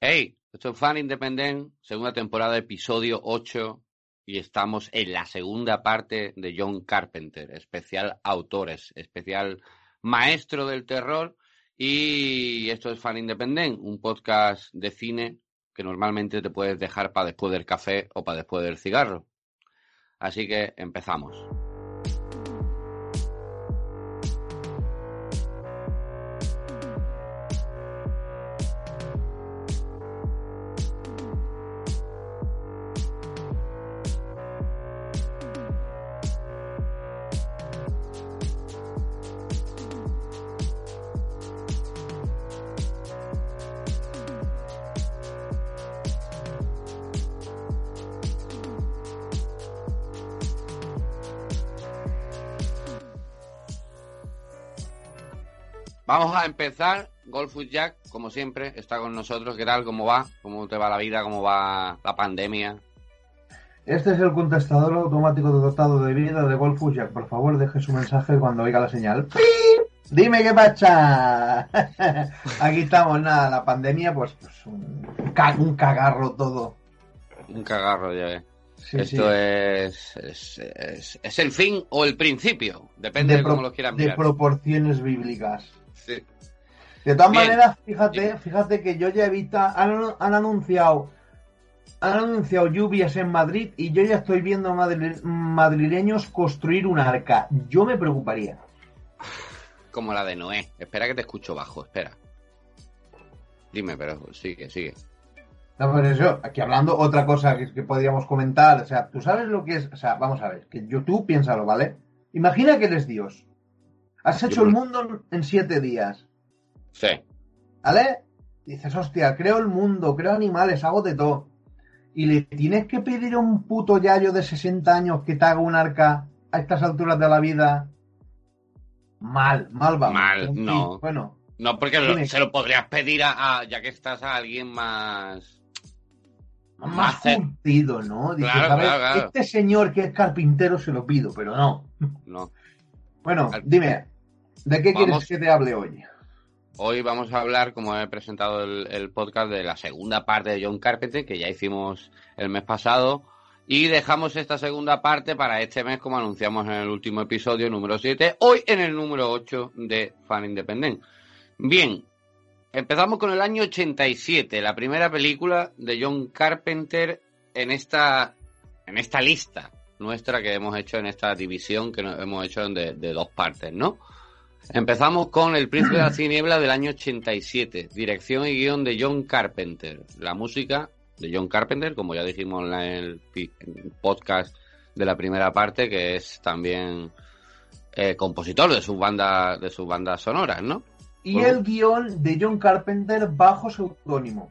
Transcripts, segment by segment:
Hey, esto es Fan Independent, segunda temporada, episodio 8, y estamos en la segunda parte de John Carpenter, especial autores, especial maestro del terror, y esto es Fan Independent, un podcast de cine que normalmente te puedes dejar para después del café o para después del cigarro. Así que empezamos. Empezar. Golfus Jack, como siempre, está con nosotros. ¿Qué tal? ¿Cómo va? ¿Cómo te va la vida? ¿Cómo va la pandemia? Este es el contestador automático dotado de vida de Golfus Jack. Por favor, deje su mensaje cuando oiga la señal. ¡Pip! Dime qué pacha. Aquí estamos, nada, la pandemia, pues, pues un, ca- un cagarro todo. Un cagarro, ya ves. Sí, Esto sí. Es, es, es, es el fin o el principio. Depende de, cómo lo quieran de mirar. proporciones bíblicas. Sí. De todas Bien. maneras, fíjate, fíjate que yo ya he visto, han, han anunciado, han anunciado lluvias en Madrid y yo ya estoy viendo madri- madrileños construir un arca. Yo me preocuparía. Como la de Noé. Espera que te escucho bajo, espera. Dime, pero sigue, sigue. No, pero eso, aquí hablando otra cosa que, que podríamos comentar, o sea, tú sabes lo que es, o sea, vamos a ver, que yo, tú piénsalo, ¿vale? Imagina que eres Dios. Has hecho Yo el mundo en siete días, Sí. ¿vale? Dices, hostia, creo el mundo, creo animales, hago de todo. Y le tienes que pedir a un puto yayo de 60 años que te haga un arca a estas alturas de la vida. Mal, mal vamos. Mal, fin, no. Bueno, No, porque lo- se lo podrías pedir a, a- ya que estás a alguien más. más curtido, ¿no? Dices, Claro, a ver, claro, claro. este señor que es carpintero se lo pido, pero no. No. Bueno, dime, ¿de qué Vamos. quieres que te hable hoy? Hoy vamos a hablar, como he presentado el, podcast, de la segunda parte de John Carpenter, que ya hicimos el mes pasado. Y dejamos esta segunda parte para este mes, como anunciamos en el último episodio, número 7. Hoy en el número 8 de Fan Independent. Bien, empezamos con el año 87, la primera película de John Carpenter en esta, en esta lista nuestra que hemos hecho en esta división que hemos hecho de, de dos partes, ¿no? Empezamos con El Príncipe de la Tiniebla del año 87, dirección y guion de John Carpenter. La música de John Carpenter, como ya dijimos en el podcast de la primera parte, que es también eh, compositor de sus bandas de sus bandas sonoras, ¿no? Y Bueno. el guion de John Carpenter bajo seudónimo.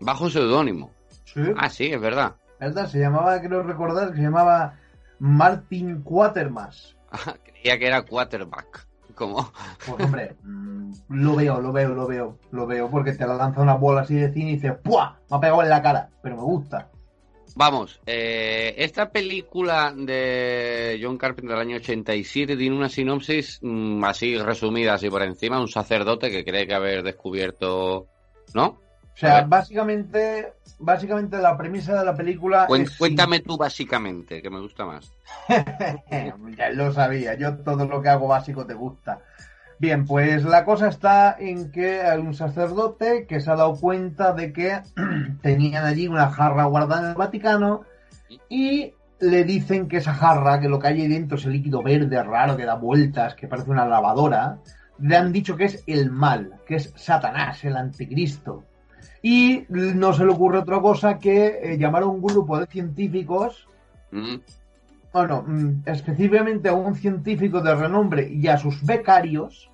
Bajo seudónimo. Sí. Ah, sí, es verdad. ¿Verdad? Se llamaba, creo recordar, que se llamaba Martin Quatermass. Creía que era quarterback. Como Pues hombre, mm, lo veo, lo veo, lo veo, lo veo, porque te la lanza una bola así de cine y dices, ¡puah! Me ha pegado en la cara, pero me gusta. Vamos, eh, esta película de John Carpenter del año 87 tiene una sinopsis mm, así resumida, así por encima, un sacerdote que cree que haber descubierto, ¿no? O sea, básicamente, básicamente la premisa de la película es cuéntame tú básicamente, que me gusta más. ya lo sabía, yo todo lo que hago básico te gusta. Bien, pues la cosa está en que hay un sacerdote que se ha dado cuenta de que tenían allí una jarra guardada en el Vaticano y le dicen que esa jarra, que lo que hay ahí dentro, ese líquido verde raro que da vueltas, que parece una lavadora, le han dicho que es el mal, que es Satanás, el anticristo. Y no se le ocurre otra cosa que eh, llamar a un grupo de científicos Mm, bueno, mm, específicamente a un científico de renombre y a sus becarios,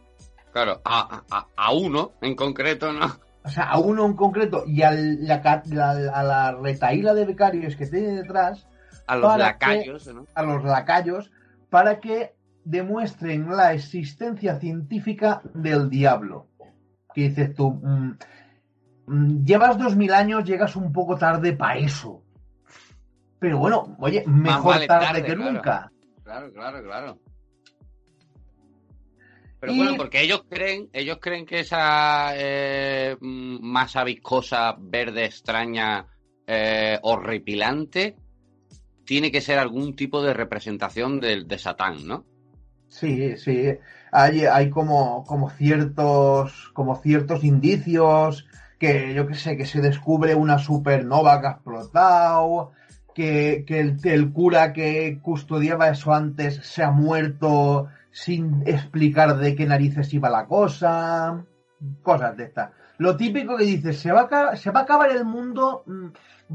Claro, a, a, a uno en concreto, ¿no? o sea, a uno en concreto y a la, la- a la retaíla de becarios que tiene detrás, A los lacayos, ¿no? a los lacayos, para que demuestren la existencia científica del diablo. Que dices tú, mm, llevas dos mil años, llegas un poco tarde para eso. Pero bueno, oye, mejor vale tarde, tarde, que claro. nunca. Claro, claro, claro. Pero bueno, porque ellos creen, ellos creen que esa eh, masa viscosa, verde, extraña, eh, horripilante, tiene que ser algún tipo de representación de, de Satán, ¿no? Sí, sí. Hay, hay como, como ciertos, como ciertos indicios que yo que sé, que se descubre una supernova que ha explotado, que, que el, el, cura que custodiaba eso antes se ha muerto sin explicar de qué narices iba la cosa, cosas de estas. Lo típico que dices, se va a, se va a acabar el mundo, mm,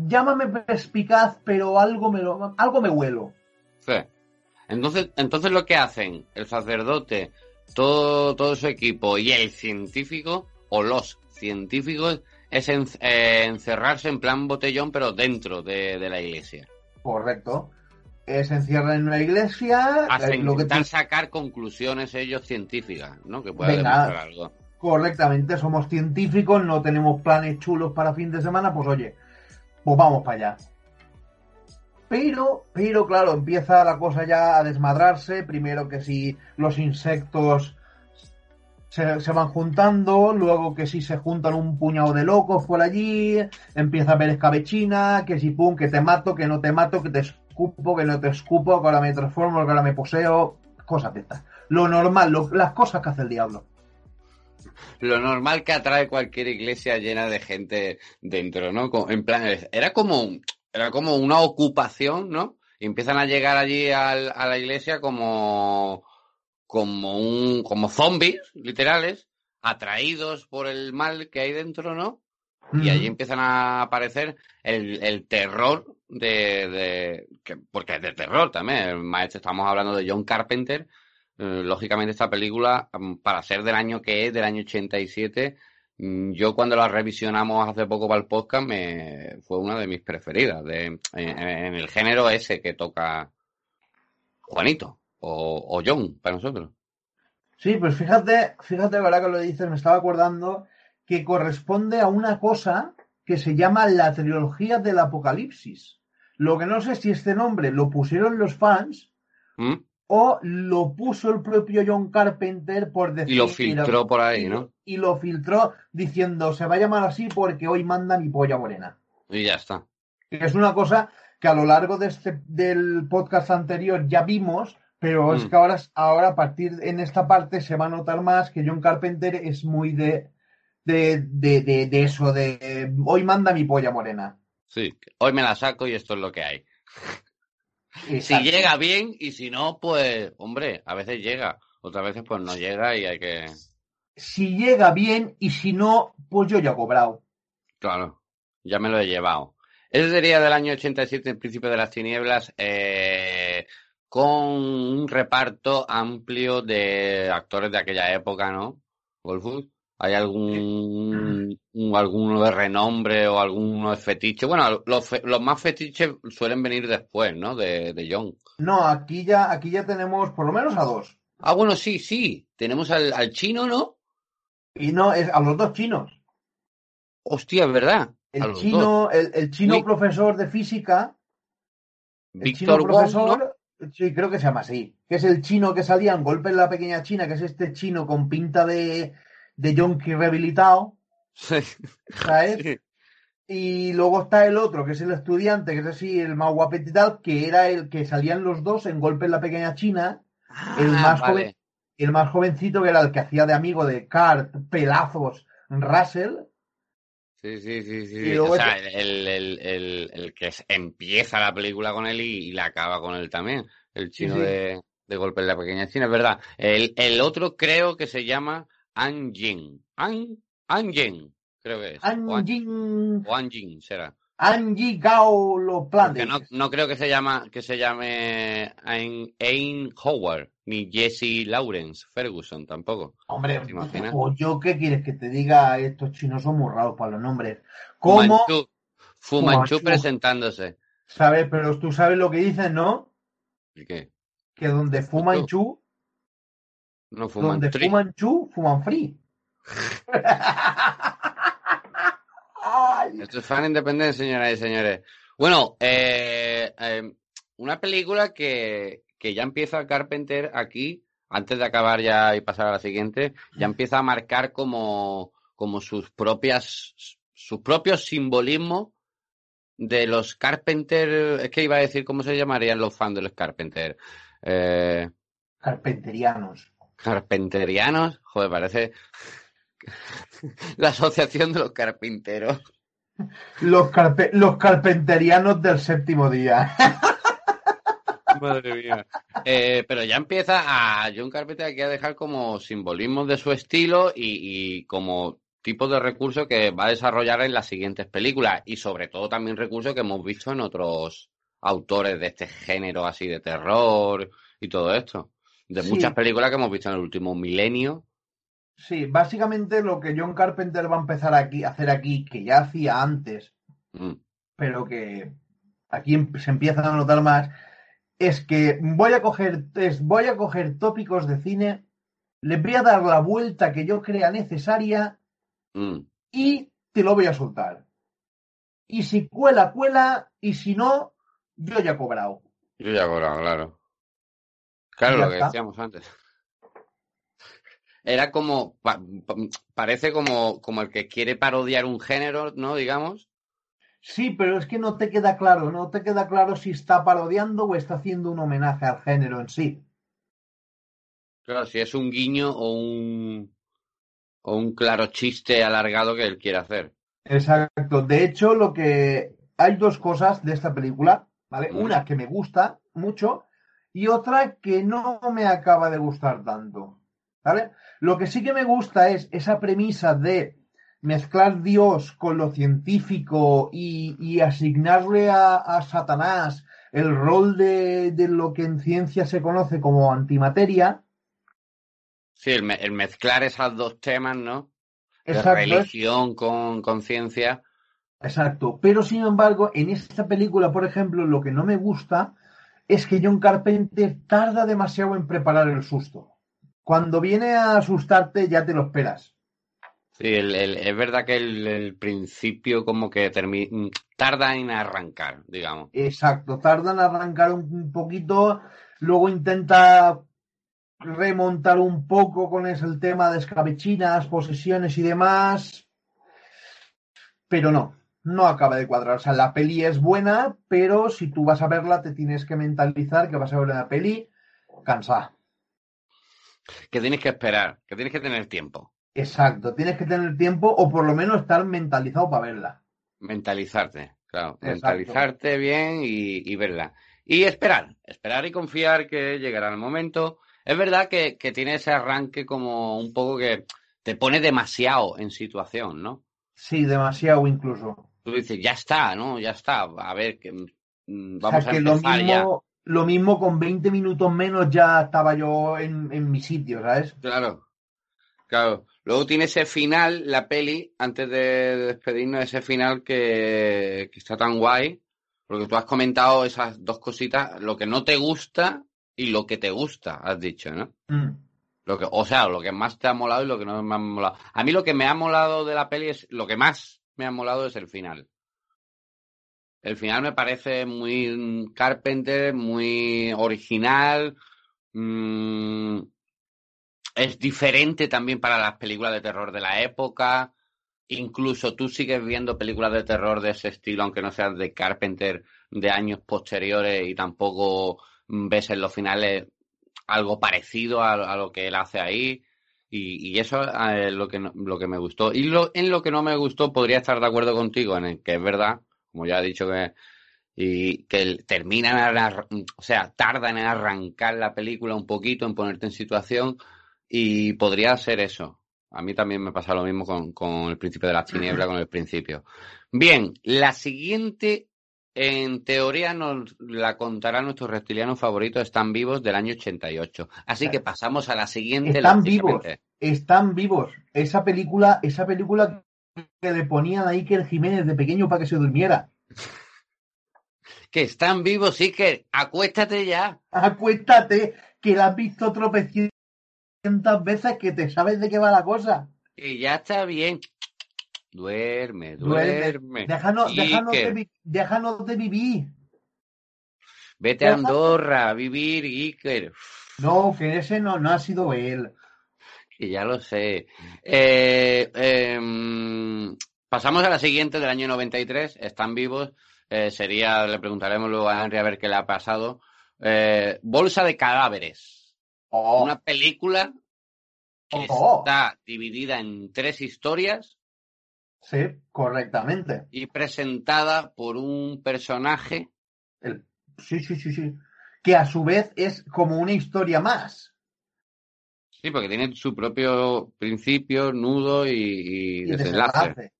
llámame perspicaz, pero algo me, lo, algo me huelo. Sí. Entonces, entonces lo que hacen el sacerdote, todo, todo su equipo y el científico, o los científicos, es eh, encerrarse en plan botellón, pero dentro de, de la iglesia. Correcto se encierran en una iglesia. Hasta eh, lo que sacar conclusiones ellos científicas, ¿no? Que pueda demostrar algo. Correctamente, somos científicos, no tenemos planes chulos para fin de semana, pues oye, pues vamos para allá. Pero, pero claro, empieza la cosa ya a desmadrarse. Primero que si los insectos se, van juntando, luego que si se juntan un puñado de locos por allí, empieza a ver escabechina, que si pum, que te mato, que no te mato, que te escupo, que no te escupo, que ahora me transformo, que ahora me poseo, cosas de estas. Lo normal, las cosas que hace el diablo. Lo normal que atrae cualquier iglesia llena de gente dentro, ¿no? En plan, era como, era como una ocupación, ¿no? Empiezan a llegar allí a la iglesia como, como un, como zombies, literales, atraídos por el mal que hay dentro, ¿no? Y allí empiezan a aparecer el, el terror de, de que, porque es de terror también. Maestro, estamos hablando de John Carpenter. Eh, lógicamente esta película, mm, para ser del año que es, del año 87, mm, yo cuando la revisionamos hace poco para el podcast me fue una de mis preferidas de, en, el género ese que toca Juanito o, o John para nosotros. Sí, pues fíjate, fíjate ahora que lo dices, me estaba acordando que corresponde a una cosa que se llama la trilogía del apocalipsis. Lo que no sé si este nombre lo pusieron los fans ¿Mm? o lo puso el propio John Carpenter por decir. Y lo filtró por ahí, ¿no? Y lo filtró diciendo se va a llamar así porque hoy manda mi polla morena. Y ya está. Es una cosa que a lo largo de este, del podcast anterior ya vimos, pero es mm. que ahora, ahora a partir en esta parte se va a notar más que John Carpenter es muy de de, de, de, de eso, de hoy manda mi polla morena. Sí, hoy me la saco y esto es lo que hay. Si llega bien y si no, pues, hombre, a veces llega, otras veces pues no llega y hay que... Si llega bien y si no, pues yo ya he cobrado. Claro, ya me lo he llevado. Ese sería del año 87, el Príncipe de las Tinieblas, eh, con un reparto amplio de actores de aquella época, ¿no? ¿Hay algún alguno de renombre o alguno de fetiche? Bueno, los, los más fetiches suelen venir después, ¿no? De, de John. No, aquí ya, aquí ya tenemos por lo menos a dos. Ah, bueno, sí, sí. Tenemos al, al chino, ¿no? Y no, es a los dos chinos. Hostia, es verdad. El chino, el, el, chino profesor de física. Víctor profesor. Sí, creo que se llama así. Que es el chino que salía en Golpe en la Pequeña China, que es este chino con pinta de, de Yonki rehabilitado. Sí. ¿Sabes? Y luego está el otro, que es el estudiante, que es así, el más guapete y tal, que era el que salían los dos en Golpe en la Pequeña China. Ah, el, más vale. joven, el más jovencito, que era el que hacía de amigo de Cart, Pelazos, Russell. Sí, sí, sí, sí. Y O sea, el, el, el, el que empieza la película con él y, y la acaba con él también. El chino Sí, sí. De, de golpe en la pequeña China, es verdad. El, el otro creo que se llama An Jin. An, An Jin, creo que es. An, Anjing, o An Jin será. Anji Gao Lo Porque no, no creo que se llama que se llame Ain, Howard ni Jesse Lawrence Ferguson tampoco. Hombre, ¿Te imaginas? pues yo qué quieres que te diga, estos chinos son muy raros para los nombres. ¿Cómo? Fumanchu, Fumanchu Fumanchu. presentándose. ¿Sabes? Pero tú sabes lo que dicen, ¿no? ¿Y qué? Que donde fuman chu, No fuman donde fuman chu, fuman free. Esto es fan independiente, señoras y señores. Bueno, eh, eh, una película que, que ya empieza Carpenter aquí antes de acabar ya y pasar a la siguiente, ya empieza a marcar como, como sus propias, sus propios simbolismos de los Carpenter, es que iba a decir cómo se llamarían los fans de los Carpenter. Eh, Carpenterianos. Carpenterianos, joder, parece la asociación de los carpinteros. Los, los carpenterianos del séptimo día. Madre mía. Eh, pero ya empieza a John Carpenter aquí a dejar como simbolismos de su estilo y, y como tipo de recursos que va a desarrollar en las siguientes películas y sobre todo también recursos que hemos visto en otros autores de este género así de terror y todo esto. De muchas películas que hemos visto en el último milenio. Sí, básicamente lo que John Carpenter va a empezar aquí, a hacer aquí, que ya hacía antes, mm. pero que aquí em, se empieza a notar más, es que voy a coger, es, voy a coger tópicos de cine, les voy a dar la vuelta que yo crea necesaria mm. y te lo voy a soltar. Y si cuela, cuela, y si no, yo ya he cobrado. Yo ya he cobrado, claro. Claro, lo que decíamos antes. Era como, parece como, como el que quiere parodiar un género, ¿no? Digamos. Sí, pero es que no te queda claro, no te queda claro si está parodiando o está haciendo un homenaje al género en sí. Claro, si es un guiño o un, o un claro chiste alargado que él quiere hacer. Exacto. De hecho, lo que hay dos cosas de esta película, ¿vale? Una que me gusta mucho y otra que no me acaba de gustar tanto. ¿Vale? Lo que sí que me gusta es esa premisa de mezclar Dios con lo científico y, asignarle a, Satanás el rol de, lo que en ciencia se conoce como antimateria. Sí, el, mezclar esos dos temas, ¿no? Exacto. religión con, con ciencia. Exacto. Pero sin embargo, en esta película, por ejemplo, lo que no me gusta es que John Carpenter tarda demasiado en preparar el susto. Cuando viene a asustarte ya te lo esperas. Sí, es verdad que el, principio como que tarda en arrancar, digamos. Exacto, tarda en arrancar un, poquito, luego intenta remontar un poco con ese, el tema de escabechinas, posesiones y demás, pero no, no acaba de cuadrar. O sea, la peli es buena, pero si tú vas a verla, te tienes que mentalizar que vas a ver una peli cansada. Que tienes que esperar, que tienes que tener tiempo. Exacto, tienes que tener tiempo o por lo menos estar mentalizado para verla. Mentalizarte, claro. Mentalizarte bien y, verla. Y esperar, esperar y confiar que llegará el momento. Es verdad que, que tiene ese arranque como un poco que te pone demasiado en situación, ¿no? Sí, demasiado incluso tú dices, ya está, ¿no? Ya está. A ver, que mm, vamos a empezar lo mismo, Lo mismo con 20 minutos menos ya estaba yo en, mi sitio, ¿sabes? Claro, claro. Luego tiene ese final, la peli, antes de despedirnos, ese final que, está tan guay, porque tú has comentado esas dos cositas, lo que no te gusta y lo que te gusta, has dicho, ¿no? Mm. Lo que, o sea, lo que más te ha molado y lo que no me ha molado. A mí lo que me ha molado de la peli es lo que más me ha molado es el final. El final me parece muy Carpenter, muy original. Mm, es diferente también para las películas de terror de la época. Incluso tú sigues viendo películas de terror de ese estilo, aunque no sean de Carpenter de años posteriores y tampoco ves en los finales algo parecido a lo que él hace ahí. Y, eso es lo que, lo que me gustó. Y lo, en lo que no me gustó, podría estar de acuerdo contigo, en el que es verdad, como ya he dicho que y que terminan, o sea, tardan en arrancar la película un poquito, en ponerte en situación, y podría ser eso. A mí también me pasa lo mismo con, con el principio de la tiniebla, con el principio. Bien, la siguiente en teoría nos la contará nuestro reptiliano favorito, Están vivos del año 88. Así que pasamos a la siguiente. Están vivos, están vivos. Esa película, esa película que le ponían a Iker Jiménez de pequeño para que se durmiera. que están vivos, Iker. Acuéstate ya. Acuéstate, que la has visto tropecientas veces que te sabes de qué va la cosa. Y ya está bien. Duerme, duerme. Déjanos, de, vivir. Vete a Andorra a vivir, Iker. No, que ese no, no ha sido él. Que ya lo sé. Eh, em, pasamos a la siguiente del año 93. Están vivos. Eh, sería, le preguntaremos luego a Henry a ver qué le ha pasado. Eh, Bolsa de cadáveres. Oh, Una película que Oh. está dividida en tres historias sí, correctamente. y presentada por un personaje. El- sí, sí, sí, sí. Que a su vez es como una historia más. Sí, porque tiene su propio principio, nudo y, y Y desenlace. desenlace.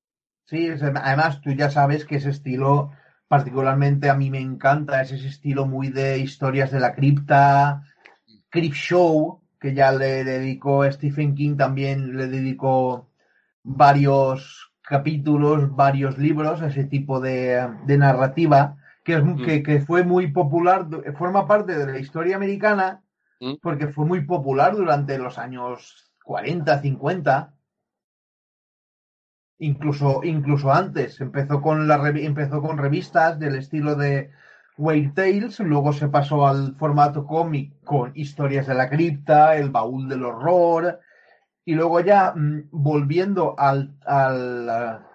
Sí, es- además tú ya sabes que ese estilo, particularmente a mí me encanta, es ese estilo muy de historias de la cripta, Crypt Show, que ya le dedicó Stephen King, también le dedicó varios capítulos, varios libros, ese tipo de, de narrativa, que, es, Mm. que, que fue muy popular, forma parte de la historia americana, Mm. porque fue muy popular durante los años 40, 50. Incluso, incluso antes, empezó con, la, empezó con revistas del estilo de Weird Tales, luego se pasó al formato cómic con historias de la cripta, el baúl del horror, y luego ya mm, volviendo al, al,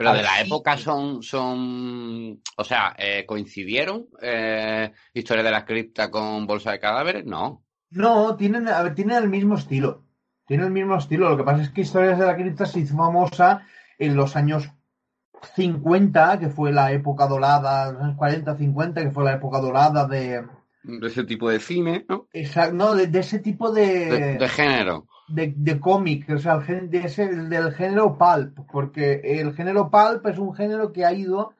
Pero de la época son, son, o sea, eh, coincidieron eh, Historia de la cripta con Bolsa de cadáveres, no. No, tienen, a ver, tienen el mismo estilo. Tienen el mismo estilo. Lo que pasa es que Historias de la Cripta se hizo famosa en los años 50, que fue la época dorada, los años 40, 50, que fue la época dorada de. De ese tipo de cine, ¿no? esa- no, de, de ese tipo De, de, de género. De, de cómic, o sea, el de ese- del género pulp, porque el género pulp es un género que ha ido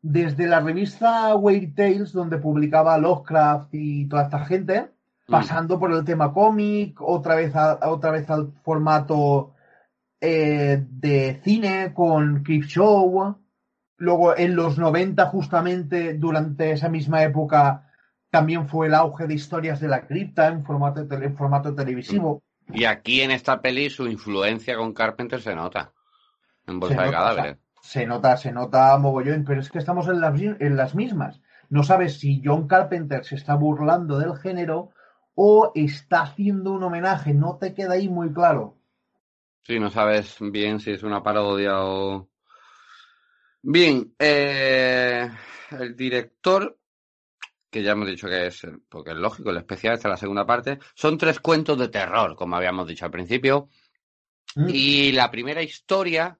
desde la revista Weird Tales, donde publicaba Lovecraft y toda esta gente, Mm. pasando por el tema cómic, otra vez, a- otra vez al formato eh, de cine con Creep Show. Luego en los 90, justamente durante esa misma época, también fue el auge de historias de la cripta en formato, en formato televisivo. Y aquí en esta peli su influencia con Carpenter se nota. En Bolsa Se de nota, cadáveres. Se nota, se nota mogollón, pero es que estamos en las, en las mismas. No sabes si John Carpenter se está burlando del género o está haciendo un homenaje. No te queda ahí muy claro. Sí, no sabes bien si es una parodia o... Bien, eh, el director, que ya hemos dicho que es, porque es lógico, el especial, esta es la segunda parte, son tres cuentos de terror, como habíamos dicho al principio. Mm. Y la primera historia,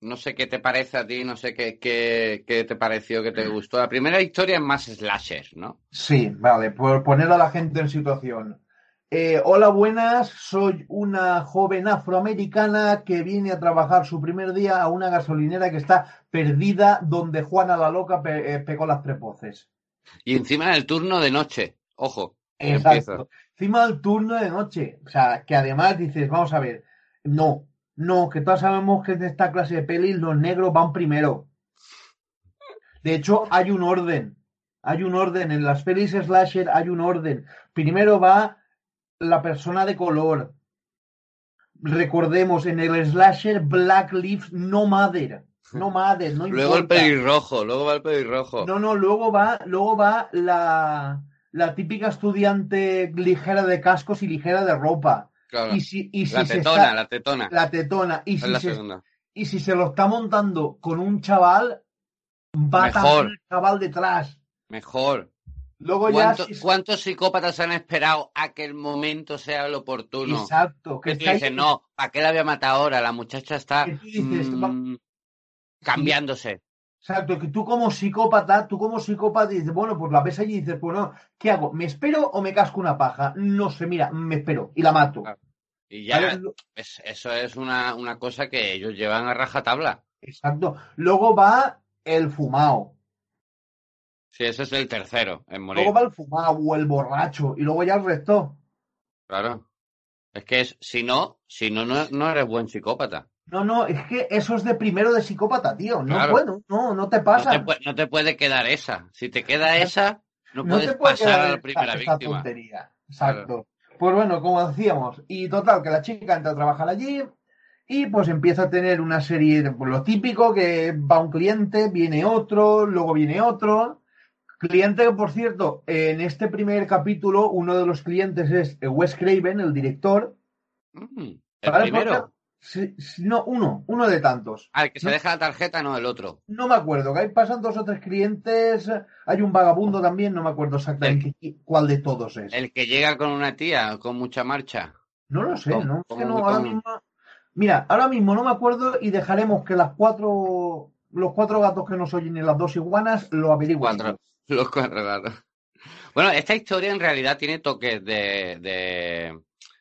no sé qué te parece a ti, no sé qué, qué, qué te pareció, qué te gustó. La primera historia es más slasher, ¿no? Sí, vale, por poner a la gente en situación. Eh, hola, buenas, soy una joven afroamericana que viene a trabajar su primer día a una gasolinera que está perdida donde Juana la Loca pe- eh, pegó las prepoces. Y encima en el turno de noche, ojo, Exacto. Encima del turno de noche. O sea, que además dices, vamos a ver, no, no, que todos sabemos que en esta clase de pelis los negros van primero. De hecho, hay un orden. Hay un orden. En las pelis slasher hay un orden. Primero va la persona de color. Recordemos, en el slasher Black Lives No Matter. No matter, no Luego el pelirrojo, luego va el pelirrojo. No, no, luego va, luego va la, la típica estudiante ligera de cascos y ligera de ropa. Claro. Y si, y si La tetona, está- la tetona. la tetona. Y si, se, y si se lo está montando con un chaval, va Mejor. también el chaval detrás. Mejor. Luego ya. ¿Cuánto- si- ¿Cuántos psicópatas han esperado a que el momento sea el oportuno? Exacto. Que tú dices, no, ¿para qué la voy a matar ahora? La muchacha está mm, cambiándose. Exacto, que tú como psicópata, tú como psicópata dices, bueno, pues la ves allí y dices, bueno, ¿qué hago? ¿Me espero o me casco una paja? No sé, mira, me espero y la mato. Claro. Y ya, ¿Vale? es- eso es una, una cosa que ellos llevan a rajatabla. Exacto. Luego va el fumado. Sí, ese es el tercero en morir. Luego va el fumado o el borracho y luego ya el resto. Claro. Es que es, si no, si no, no, no eres buen psicópata. No, no, es que eso es de primero de psicópata, tío. No Claro. puedo, no, no te No pasa. te, no te puede quedar esa. Si te queda esa, no, No puedes te puede pasar a la primera esta víctima. tontería. Exacto. Pues bueno, como decíamos, y total, que la chica entra a trabajar allí y pues empieza a tener una serie, de, pues, lo típico, que va un cliente, viene otro, luego viene otro, Cliente que, por cierto, en este primer capítulo, uno de los clientes es Wes Craven, el director. Mm, el primero. no, uno, uno de tantos. El que se deja la tarjeta, no el otro. No me acuerdo, que ahí pasan dos o tres clientes. Hay un vagabundo también, no me acuerdo exactamente cuál de todos es. El que llega con una tía, con mucha marcha. No lo sé, ¿no? Es que no, ahora mismo. Mira, ahora mismo no me acuerdo y dejaremos que las cuatro. Los cuatro gatos que nos oyen y las dos iguanas lo averigüen. Los cuatro gatos. Bueno, esta historia en realidad tiene toques de, de,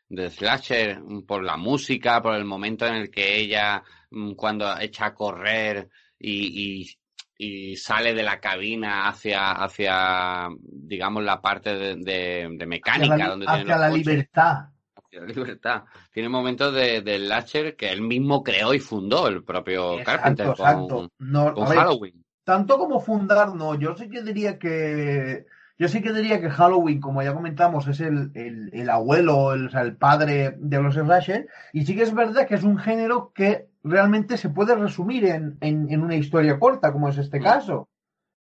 de, slasher por la música, por el momento en el que ella, mm, cuando echa a correr y, y, sale de la cabina hacia, hacia digamos, la parte de, mecánica. Hacia la, donde hacia la libertad. Hacia la libertad. Tiene momentos de, de slasher que él mismo creó y fundó, el propio Carpenter, con, con Halloween tanto como fundar, no. Yo sí que diría que. Yo sí que diría que Halloween, como ya comentamos, es el, el, abuelo, el, o sea, el padre de los slasher. Y sí que es verdad que es un género que realmente se puede resumir en, en, en una historia corta, como es este mm. caso.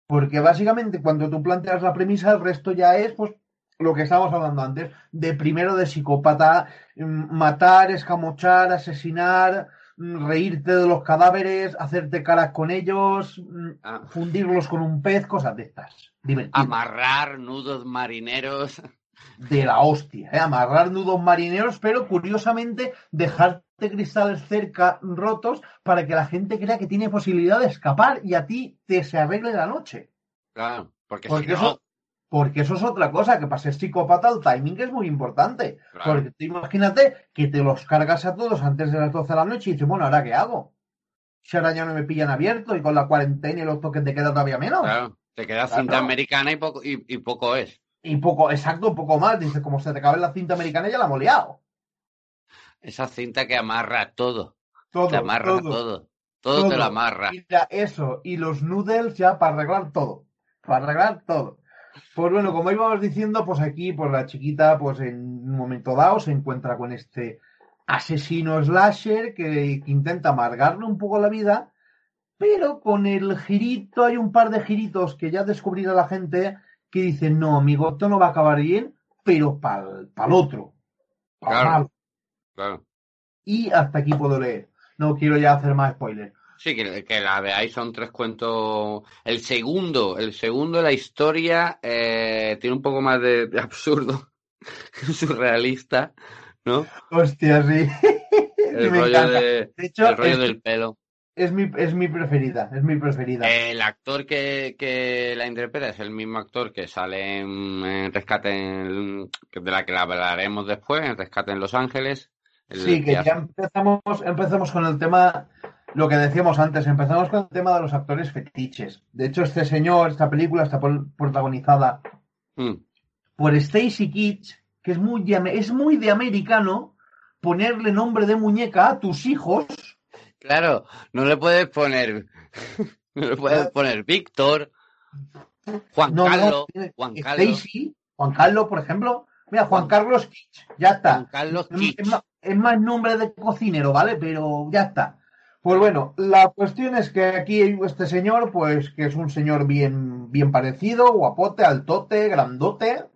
Porque básicamente cuando tú planteas la premisa, el resto ya es, pues, lo que estábamos hablando antes, de primero de psicópata, mm, matar, escamochar, asesinar, reírte de los cadáveres, hacerte caras con ellos, mm, ah. fundirlos con un pez, cosas de estas. Amarrar nudos marineros. De la hostia, ¿eh? amarrar nudos marineros, pero curiosamente dejarte cristales cerca rotos para que la gente crea que tiene posibilidad de escapar y a ti te se arregle la noche. Claro, porque, si no... Porque eso es otra cosa, que para ser psicópata el timing es muy importante. Porque tú imagínate que te los cargas a todos antes de las 12 de la noche y dices, bueno, ¿ahora qué hago? Si ahora ya no me pillan abierto y con la cuarentena y los toques te queda todavía menos. Claro, te queda cinta americana y poco, y, poco es. Y poco, exacto, un poco más. Dices, como se te cabe la cinta americana ya la hemos liado. Esa cinta que amarra todo. Todo. Te amarra todo. Todo, te lo amarra. Eso, y los noodles ya para arreglar todo. Para arreglar todo. Pues bueno, como íbamos diciendo, pues aquí, pues la chiquita, pues en un momento dado se encuentra con este asesino slasher que, intenta amargarle un poco la vida, pero con el girito, hay un par de giritos que ya descubrirá la gente que dicen, no, amigo, esto no va a acabar bien, pero para el otro. claro, claro. Y hasta aquí puedo leer. No quiero ya hacer más spoilers. Sí, que, la veáis son tres cuentos. El segundo, el segundo de la historia eh, tiene un poco más de, absurdo, surrealista, ¿no? Hostia, sí. El rollo, de, hecho, el rollo del pelo. Es mi, es mi preferida, es mi preferida. El actor que, que la interpreta es el mismo actor que sale en, Rescate, de la que hablaremos después, en Rescate en Los Ángeles. sí, que ya empezamos, empezamos con el tema lo que decíamos antes, empezamos con el tema de los actores fetiches. De hecho, este señor, esta película está protagonizada mm. por Stacy Kitsch, que es muy, de, es muy de americano ponerle nombre de muñeca a tus hijos. Claro, no le puedes poner, no le puedes poner Víctor, Juan Carlos, Juan Carlos. Stacy, Juan Carlos, por ejemplo. Mira, Juan Carlos Kitsch, ya está. Juan Carlos Kitsch. es más nombre de cocinero, ¿vale? Pero ya está. Pues bueno, la cuestión es que aquí hay este señor, pues que es un señor bien, bien parecido, guapote, altote, grandote,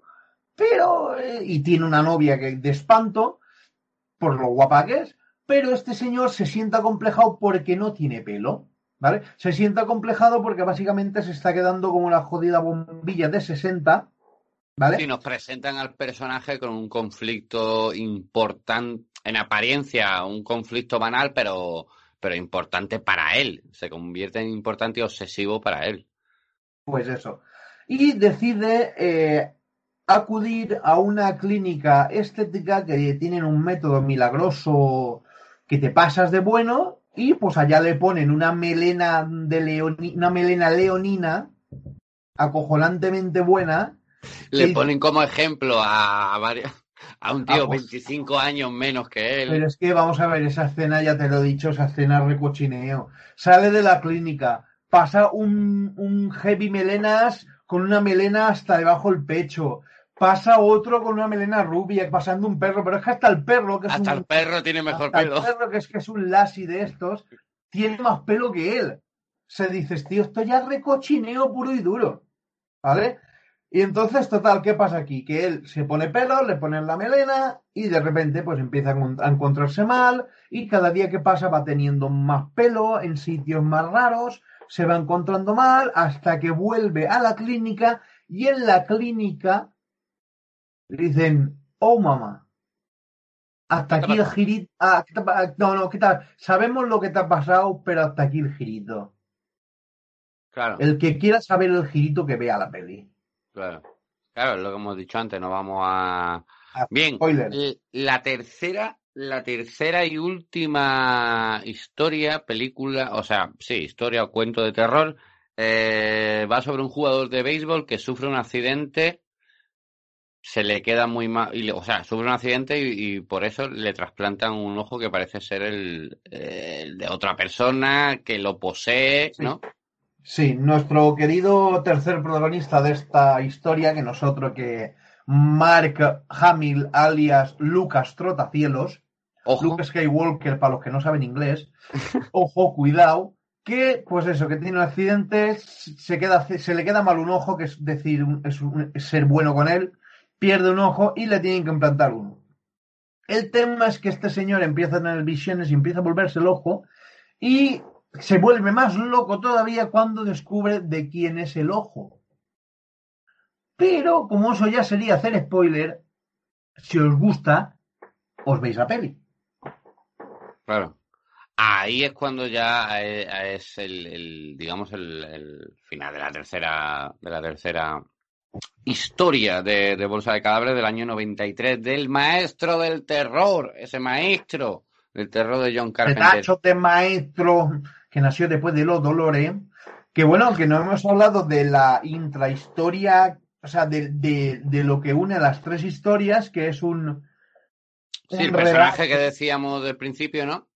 pero, eh, y tiene una novia que de espanto, por lo guapa que es, pero este señor se sienta complejado porque no tiene pelo, ¿vale? Se sienta complejado porque básicamente se está quedando como una jodida bombilla de 60, ¿vale? Y nos presentan al personaje con un conflicto importante, en apariencia, un conflicto banal, pero pero importante para él. Se convierte en importante y obsesivo para él. Pues eso. Y decide eh, acudir a una clínica estética que tienen un método milagroso que te pasas de bueno y pues allá le ponen una melena de una melena leonina acojonantemente buena. Le ponen como ejemplo a varios a un tío 25 años menos que él. Pero es que vamos a ver, esa escena, ya te lo he dicho, esa escena recochineo. Sale de la clínica, pasa un, un heavy melenas con una melena hasta debajo del pecho. Pasa otro con una melena rubia, pasando un perro, pero es que hasta el perro, que es hasta el perro tiene mejor pelo. El perro, que es que es un lassi de estos, tiene más pelo que él. Se dices, tío, esto ya es recochineo puro y duro. ¿Vale? Y entonces, total, ¿qué pasa aquí? Que él se pone pelo, le ponen la melena y de repente pues empieza a encontrarse mal y cada día que pasa va teniendo más pelo en sitios más raros, se va encontrando mal hasta que vuelve a la clínica y en la clínica dicen, oh mamá, hasta aquí el girito, ah, no, no, ¿qué tal? Sabemos lo que te ha pasado, pero hasta aquí el girito. Claro. El que quiera saber el girito que vea la peli. Claro. Claro, es lo que hemos dicho antes, no vamos a. Ah, Bien, spoiler. la tercera, la tercera y última historia, película, o sea, sí, historia o cuento de terror, eh, va sobre un jugador de béisbol que sufre un accidente, se le queda muy mal, y le- o sea, sufre un accidente y, y por eso le trasplantan un ojo que parece ser el, el de otra persona que lo posee. ¿no? Sí, nuestro querido tercer protagonista de esta historia, que nosotros que Mark Hamill, alias Lucas Trotacielos, Ojo, Luke Skywalker, para los que no saben inglés, ojo, cuidado, que, pues eso, que tiene un accidente, se, queda, se le queda mal un ojo, que es decir, un- es, un- es ser bueno con él, pierde un ojo y le tienen que implantar uno. El tema es que este señor empieza a tener visiones y empieza a volverse el ojo y se vuelve más loco todavía cuando descubre de quién es el ojo. Pero, como eso ya sería hacer spoiler, si os gusta, os veis la peli. Claro. Ahí es cuando ya eh, es el, el, digamos, el, el final de la tercera, de la tercera historia de, de Bolsa de Cadáveres del año 93 del maestro del terror, ese maestro del terror de John Carpenter. Pedazo de maestro que nació después de los dolores. Que bueno, que no hemos hablado de la intrahistoria, o sea, de, de, de lo que une las tres historias, que es un. Sí, el personaje relato- que decíamos del principio, ¿no?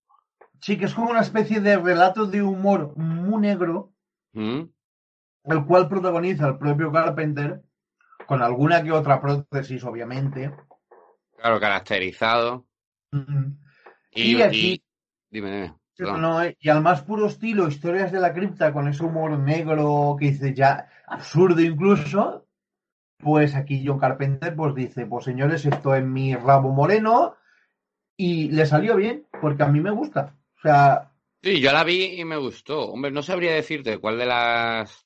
Sí, que es como una especie de relato de humor muy negro, ¿Mm? el cual protagoniza el propio Carpenter, con alguna que otra prótesis, obviamente. Claro, caracterizado. Mm. Y, Y aquí- y- Dime, dime. No, eh, y al más puro estilo, historias de la cripta con ese humor negro que dice ya absurdo incluso, pues aquí John Carpenter pues dice, pues señores, esto es mi rabo moreno y le salió bien, porque a mí me gusta. O sea, Sí, yo la vi y me gustó. Hombre, no sabría decirte cuál de las.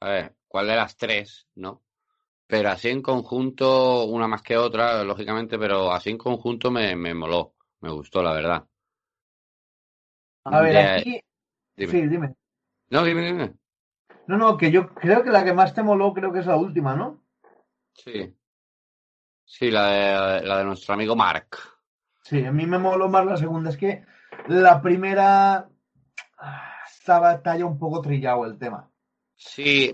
A ver, cuál de las tres, ¿no? Pero así en conjunto, una más que otra, lógicamente, pero así en conjunto me, me moló. Me gustó, la verdad. A ver, De- aquí... Dime. Sí, dime. No, dime, dime. No, no, que yo creo que la que más te moló creo que es la última, ¿no? Sí. Sí, la de, la de nuestro amigo Mark. Sí, a mí me moló más la segunda. Es que la primera ah, estaba, ya un poco trillado el tema. Sí,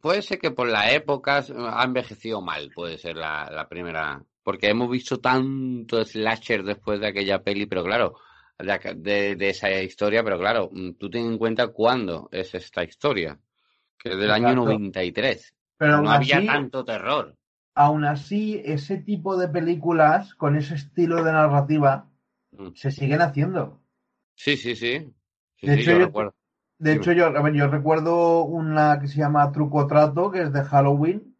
puede ser que por la época ha envejecido mal, puede ser la, la primera. Porque hemos visto tanto slasher después de aquella peli, pero claro, de, esa historia, pero claro, mm, tú ten en cuenta cuándo es esta historia, que es del año Exacto. 93. Pero No había así, tanto terror. aún así, ese tipo de películas con ese estilo de narrativa Mm. se siguen haciendo. Sí, sí, sí. Sí, De sí, hecho, yo recuerdo. De hecho, yo, a ver, yo recuerdo una que se llama Truco Trato, que es de Halloween,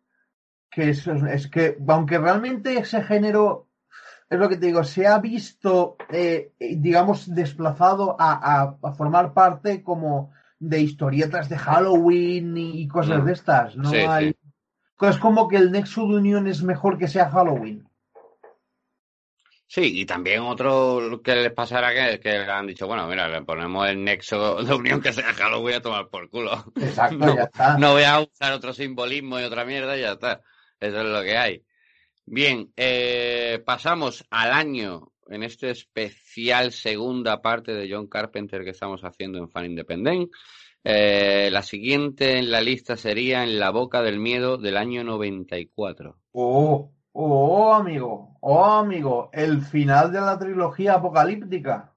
que es, es que, aunque realmente ese género, es lo que te digo, se ha visto, eh, eh, digamos, desplazado a, a- a formar parte como de historietas de Halloween y, cosas Mm. de estas. No Sí, hay. sí. Es como que el nexo de unión es mejor que sea Halloween. Sí, y también otro que les pasará que, que le han dicho, bueno, mira, le ponemos el nexo de unión que sea Halloween a tomar por culo. Exacto, No, ya está. No voy a usar otro simbolismo y otra mierda y ya está. Eso es lo que hay. Bien, eh, pasamos al año en este especial segunda parte de John Carpenter que estamos haciendo en Fan Independent. Eh, la siguiente en la lista sería En la boca del miedo del año 94. Oh, oh, amigo, oh, amigo, el final de la trilogía apocalíptica.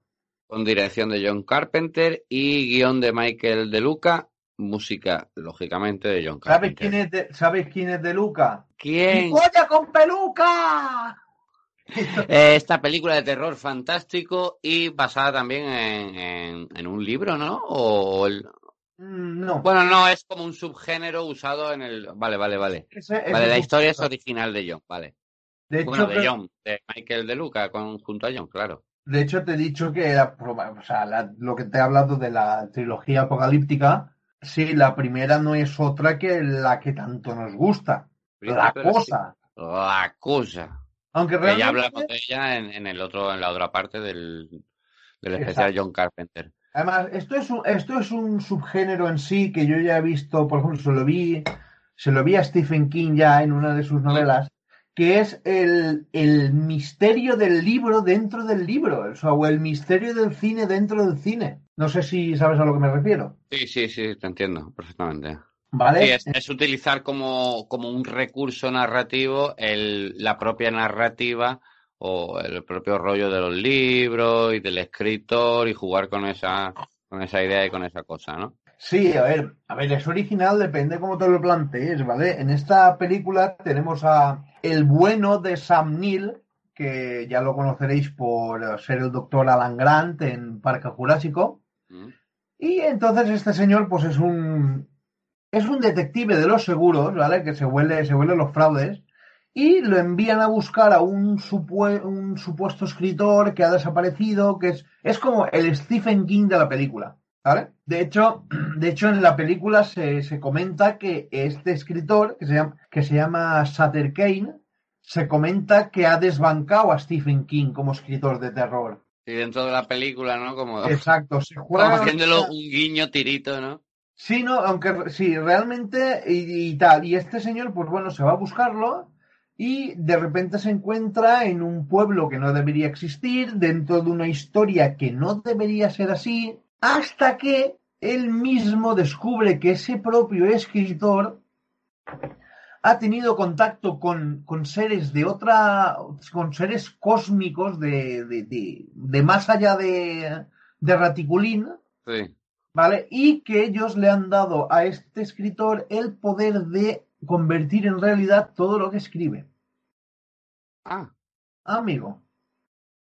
Con dirección de John Carpenter y guion de Michael De Luca, música, lógicamente, de John ¿Sabes Carpenter. quién es de, ¿sabes quién es de Luca? ¿Quién? ¡Mi polla con peluca! Eh, esta película de terror fantástico y basada también en, en- en un libro, ¿no? O el- Mm, no. Bueno, no, es como un subgénero usado en el. Vale, vale, vale. Ese- ese Vale, la historia es original de John, vale. De Bueno, hecho, de John, de Michael de Luca con, junto a John, claro. De hecho, te he dicho que era, o sea, la- lo que te he hablado de la trilogía apocalíptica, sí, la primera no es otra que la que tanto nos gusta, la cosa. La cosa. Aunque Que ya realmente, hablamos de ella en, en el otro, en la otra parte del, del especial John Carpenter. además, esto es, un, esto es un subgénero en sí que yo ya he visto, por ejemplo, se lo vi, se lo vi a Stephen King ya en una de sus novelas, que es el, el misterio del libro dentro del libro, o, el misterio del cine dentro del cine. No sé si sabes a lo que me refiero. Sí, sí, sí, te entiendo perfectamente. ¿Vale? Sí, es, es utilizar como, como un recurso narrativo el, la propia narrativa o el propio rollo de los libros y del escritor y jugar con esa, con esa idea y con esa cosa, ¿no? Sí, a ver, a ver, es original, depende cómo te lo plantees, ¿vale? En esta película tenemos a el bueno de Sam Neill, que ya lo conoceréis por ser el doctor Alan Grant en Parque Jurásico. ¿Mm? Y entonces este señor, pues es un es un detective de los seguros, ¿vale? Que se huele, se huele los fraudes. Y lo envían a buscar a un, supue- un supuesto escritor que ha desaparecido, que es, es como el Stephen King de la película. ¿Vale? De hecho, de hecho, en la película se, se comenta que este escritor, que se llama, que se llama Sutter Kane, se comenta que ha desbancado a Stephen King como escritor de terror. Y dentro de la película, ¿no? Como, Exacto, se como juega. haciéndolo un guiño tirito, ¿no? Sí, no, aunque sí, realmente y, y tal. Y este señor, pues bueno, se va a buscarlo y de repente se encuentra en un pueblo que no debería existir, dentro de una historia que no debería ser así, hasta que él mismo descubre que ese propio escritor ha tenido contacto con, con seres de otra, con seres cósmicos de, de, de, de más allá de, de Raticulín, Sí. ¿vale? Y que ellos le han dado a este escritor el poder de convertir en realidad todo lo que escribe. Ah. Amigo,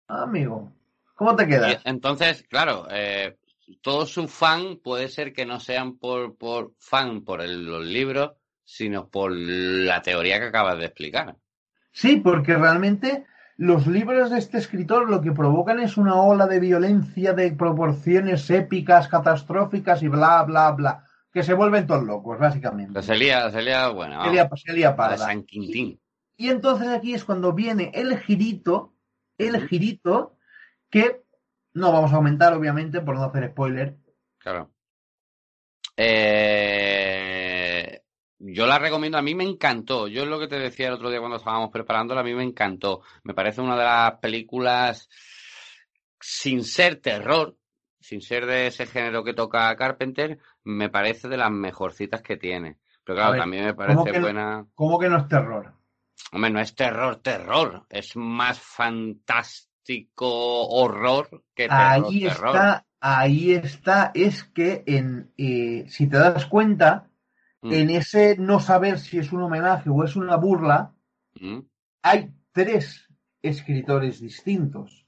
amigo, ¿cómo te Y quedas? entonces, claro, eh, todos sus fan puede ser que no sean por, por fan por el- los libros, sino por la teoría que acabas de explicar. Sí, porque realmente los libros de este escritor lo que provocan es una ola de violencia de proporciones épicas, catastróficas y bla, bla, bla, que se vuelven todos locos, básicamente. La Celia, Celia, bueno, Se lía- se lía la de parda. San Quintín. Y entonces aquí es cuando viene el girito, el girito, que no vamos a aumentar, obviamente, por no hacer spoiler. Claro. Eh, yo la recomiendo, a mí me encantó. Yo es lo que te decía el otro día cuando estábamos preparándola, a mí me encantó. Me parece una de las películas sin ser terror, sin ser de ese género que toca Carpenter, me parece de las mejorcitas que tiene. Pero claro, ver, también me ¿cómo parece que buena. ¿Cómo que no es terror? Hombre, no es terror, terror. Es más fantástico horror que terror, Ahí terror. está, ahí está. Es que en, eh, si te das cuenta, Mm, en ese no saber si es un homenaje o es una burla, mm. hay tres escritores distintos.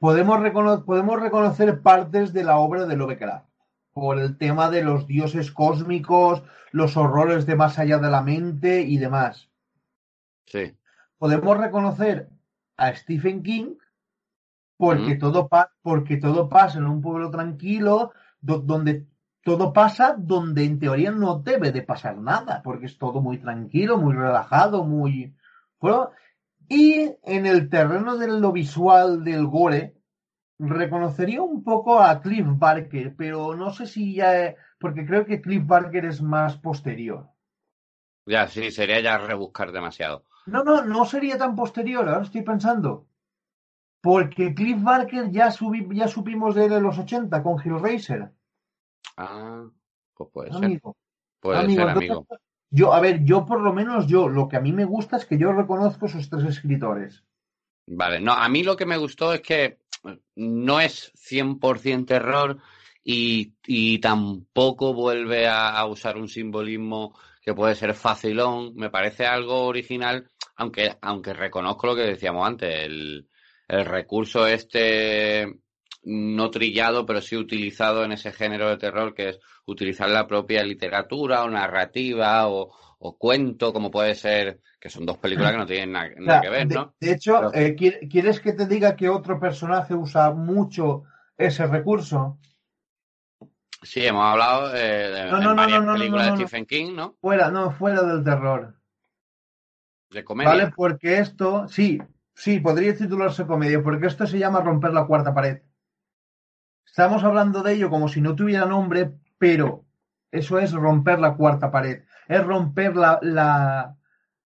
Podemos, recono- podemos reconocer partes de la obra de Lovecraft por el tema de los dioses cósmicos, los horrores de más allá de la mente y demás. Sí. Podemos reconocer a Stephen King porque, Mm. todo, pa- porque todo pasa en un pueblo tranquilo, do- donde todo pasa donde en teoría no debe de pasar nada, porque es todo muy tranquilo, muy relajado, muy... Bueno, y en el terreno de lo visual del gore, reconocería un poco a Cliff Barker, pero no sé si ya... Porque creo que Cliff Barker es más posterior. Ya, sí, sería ya rebuscar demasiado. No, no, no sería tan posterior, ahora estoy pensando. Porque Cliff Barker ya, subi- ya supimos de él en los 80 con Hellraiser. Ah, pues puede ser. Puede amigo, ser, entonces, amigo. Yo, a ver, yo por lo menos yo, lo que a mí me gusta es que yo reconozco esos tres escritores. Vale, no, a mí lo que me gustó es que no es 100% terror y, y tampoco vuelve a, a usar un simbolismo que puede ser facilón. Me parece algo original, aunque, aunque reconozco lo que decíamos antes, el, el recurso este no trillado, pero sí utilizado en ese género de terror, que es utilizar la propia literatura o narrativa o, cuento, como puede ser, que son dos películas que no tienen nada, que ver, ¿no? De, hecho, eh, ¿quieres que te diga que otro personaje usa mucho ese recurso? Sí, hemos hablado eh, de varias películas de Stephen King, ¿no? Fuera, no, fuera del terror. De comedia. Vale, porque esto, sí, sí, podría titularse comedia, porque esto se llama romper la cuarta pared. Estamos hablando de ello como si no tuviera nombre, pero eso es romper la cuarta pared. Es romper la, la,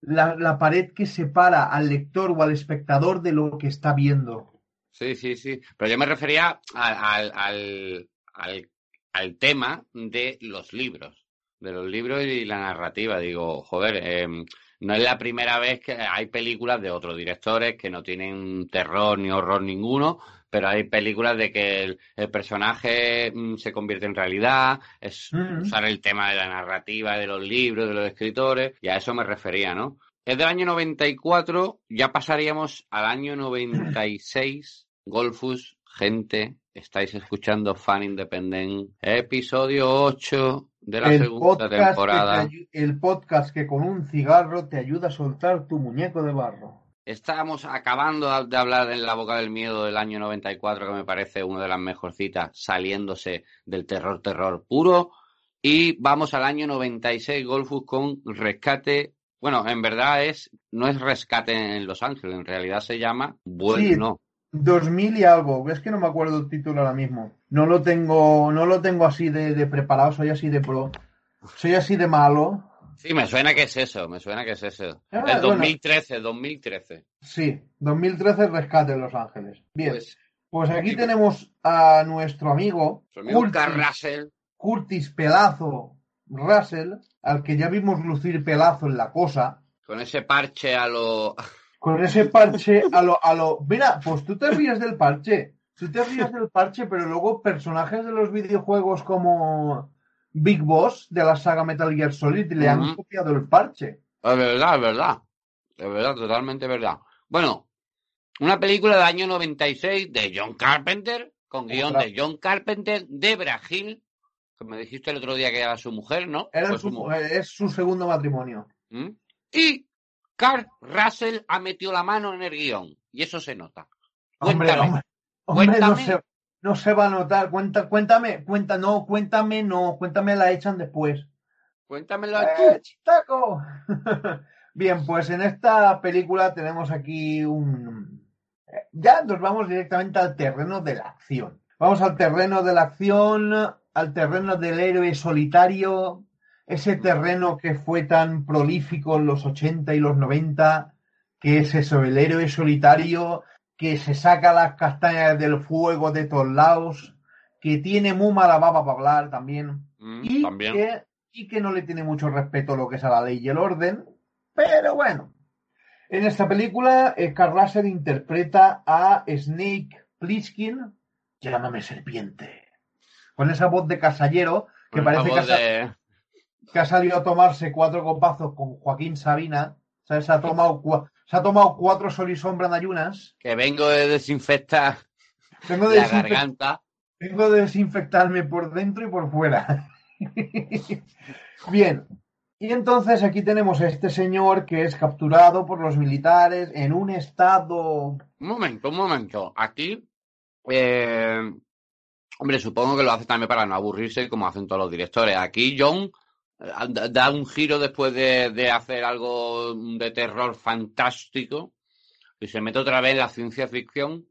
la, pared que separa al lector o al espectador de lo que está viendo. Sí, sí, sí. Pero yo me refería al, al, al, al tema de los libros, de los libros y la narrativa. Digo, joder, eh, no es la primera vez que hay películas de otros directores que no tienen terror ni horror ninguno, pero hay películas de que el, personaje mm, se convierte en realidad, es usar el tema de la narrativa, de los libros, de los escritores, y a eso me refería, ¿no? Es del año 94, ya pasaríamos al año 96, Golfus, gente, estáis escuchando Fan Independent, episodio 8 de la segunda temporada. el podcast que con un cigarro te ayuda a soltar tu muñeco de barro. Estábamos acabando de hablar en La Boca del Miedo del año 94, que me parece una de las mejorcitas, saliéndose del terror, terror puro. Y vamos al año 96, Golfus con Rescate. Bueno, en verdad es no es Rescate en Los Ángeles, en realidad se llama Bueno. 2000 y algo, es que no me acuerdo el título ahora mismo. No lo tengo, no lo tengo así de, de preparado, soy así de pro. Soy así de malo. Sí, me suena que es eso, me suena que es eso. Ah, el 2013, 2013. Sí, 2013 Rescate en Los Ángeles. Bien. Pues, pues aquí tenemos a nuestro amigo, Curtis, Russell. Curtis Pelazo Russell, al que ya vimos lucir pelazo en la cosa. Con ese parche a lo. Con ese parche a lo, a lo. Mira, pues tú te ríes del parche. Tú te ríes del parche, pero luego personajes de los videojuegos como Big Boss de la saga Metal Gear Solid le han copiado el parche. Es verdad, es verdad. Es verdad, totalmente verdad. Bueno, una película del año 96 de John Carpenter, con guion de John Carpenter, de Brasil, que me dijiste el otro día que era su mujer, ¿no? Era su, mujer, es su segundo matrimonio. ¿Mm? Y Carl Russell ha metido la mano en el guion, y eso se nota. Cuéntame. Hombre, No, se, no se va a notar. Cuenta, cuéntame, cuenta, no, cuéntame, no, cuéntame la echan después. Cuéntamelo eh, Taco. Bien, pues en esta película tenemos aquí un. Ya nos vamos directamente al terreno de la acción. Vamos al terreno de la acción, al terreno del héroe solitario, ese terreno que fue tan prolífico en los 80 y los 90, que es eso, el héroe solitario que se saca las castañas del fuego de todos lados, que tiene muy mala baba para hablar también, mm, y, Que, y que no le tiene mucho respeto a lo que es a la ley y el orden, pero bueno. En esta película, eh, Carl Russell interpreta a Snake Plissken, llámame serpiente, con esa voz de casallero que parece que, que, ha salido a tomarse cuatro copazos con Joaquín Sabina, o sea, se ha tomado se ha tomado cuatro sol y sombra en ayunas. Que vengo de desinfectar la garganta. Vengo de desinfectarme por dentro y por fuera. Bien. Y entonces aquí tenemos a este señor que es capturado por los militares en un estado. Un momento, un momento. Aquí. Eh, hombre, supongo que lo hace también para no aburrirse como hacen todos los directores. Aquí John da un giro después de, hacer algo de terror fantástico y se mete otra vez en la ciencia ficción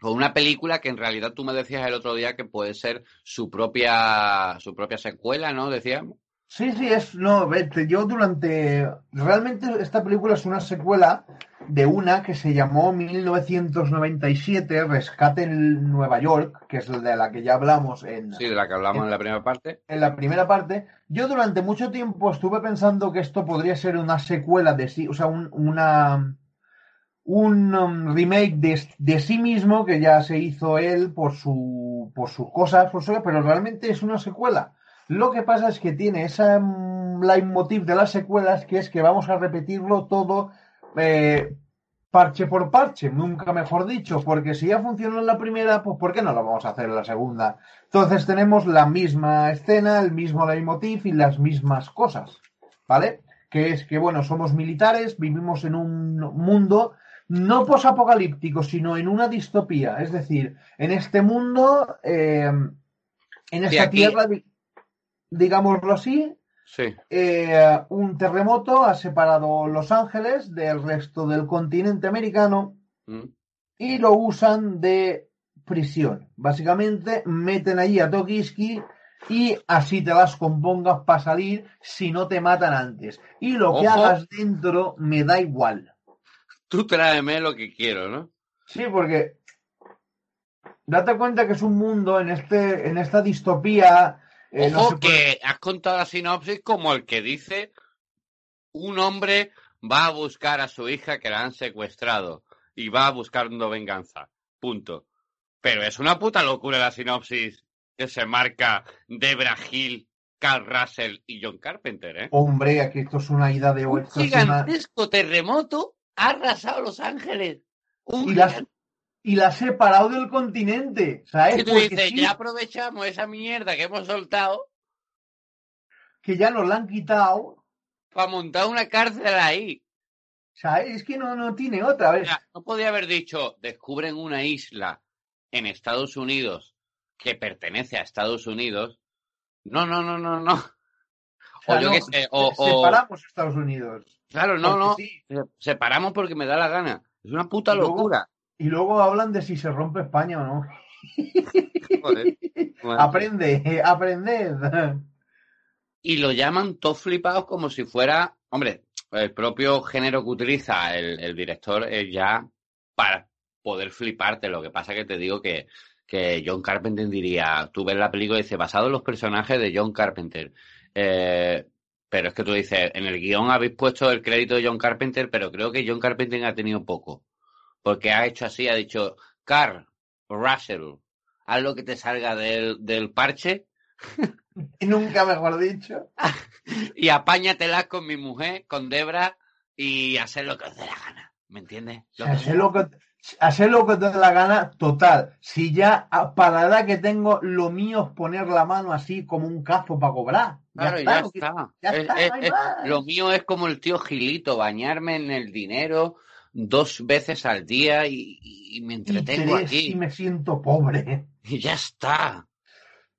con una película que en realidad tú me decías el otro día que puede ser su propia su propia secuela, ¿no? Decíamos. Sí, sí, es no, yo durante realmente esta película es una secuela de una que se llamó 1997, Rescate en Nueva York, que es de la que ya hablamos en... Sí, de la que hablamos en, la primera parte. En la primera parte. Yo durante mucho tiempo estuve pensando que esto podría ser una secuela de sí, o sea, un, una, un um, remake de, sí mismo que ya se hizo él por, su, por sus cosas, por su, pero realmente es una secuela. Lo que pasa es que tiene esa um, leitmotiv de las secuelas que es que vamos a repetirlo todo eh, parche por parche, nunca mejor dicho, porque si ya funcionó en la primera, pues ¿por qué no lo vamos a hacer en la segunda? Entonces tenemos la misma escena, el mismo leitmotiv y las mismas cosas, ¿vale? Que es que, bueno, somos militares, vivimos en un mundo no posapocalíptico, sino en una distopía, es decir, en este mundo, eh, en esta tierra, digámoslo así, Sí. Eh, un terremoto ha separado Los Ángeles del resto del continente americano Mm. y lo usan de prisión. Básicamente meten allí a Tokiski y así te las compongas para salir si no te matan antes. Y lo que hagas dentro me da igual. Tú tráeme lo que quiero, ¿no? Sí, porque date cuenta que es un mundo en este, en esta distopía. Eh, Ojo puede- que has contado la sinopsis como el que dice un hombre va a buscar a su hija que la han secuestrado y va buscando venganza. Punto. Pero es una puta locura la sinopsis que se marca Debra Hill, Carl Russell y John Carpenter, ¿eh? Hombre, aquí esto es una ida de Un es una- gigantesco terremoto ha arrasado Los Ángeles. Un y la, gigan- y la ha separado del continente, ¿sabes? que tú Porque dices, sí, ya aprovechamos esa mierda que hemos soltado que ya nos la han quitado, para montar una cárcel ahí. ¿sabes? Es que no, no tiene otra vez. no podía haber dicho, descubren una isla en Estados Unidos que pertenece a Estados Unidos. No, no, no, no, no. O sea, yo no, qué sé, o, se- o- separamos Estados Unidos. claro, no, no, sí. separamos porque me da la gana. Es una puta locura. Y luego hablan de si se rompe España o no. Joder. Aprende, aprended. y lo llaman todos flipados como si fuera, hombre, el propio género que utiliza el, el director es ya para poder fliparte. Lo que pasa que te digo que, que John Carpenter diría, tú ves la película y dice, basado en los personajes de John Carpenter. Eh, pero es que tú dices, en el guion habéis puesto el crédito de John Carpenter, pero creo que John Carpenter ha tenido poco. Porque ha hecho así, ha dicho, Carl, Russell, haz lo que te salga del, del parche Y nunca mejor dicho. y apáñatelas con mi mujer, con Debra, y hacer lo que os dé la gana. ¿Me entiendes? Lo que Hacer lo que, hacer lo que te dé la gana, total. Si ya a- para la edad que tengo, lo mío es poner la mano así como un cazo para cobrar. Claro, está, ya está. ya Es- está, es- no hay es- más. lo mío es como el tío Gilito, bañarme en el dinero dos veces al día y, y me y, entretengo tres, aquí. y me siento pobre. Y ya está.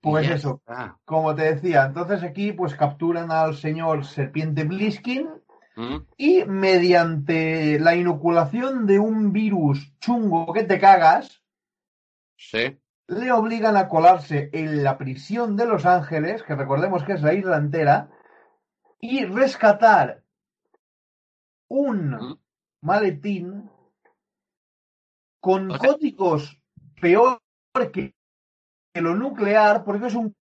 Y Pues ya eso, está. como te decía, entonces aquí pues capturan al señor Serpiente Bliskin ¿Mm? y mediante la inoculación de un virus chungo que te cagas, Sí. le obligan a colarse en la prisión de Los Ángeles, que recordemos que es la isla entera, y rescatar un ¿Mm? Maletín con O sea- códigos peor que, que lo nuclear, porque es un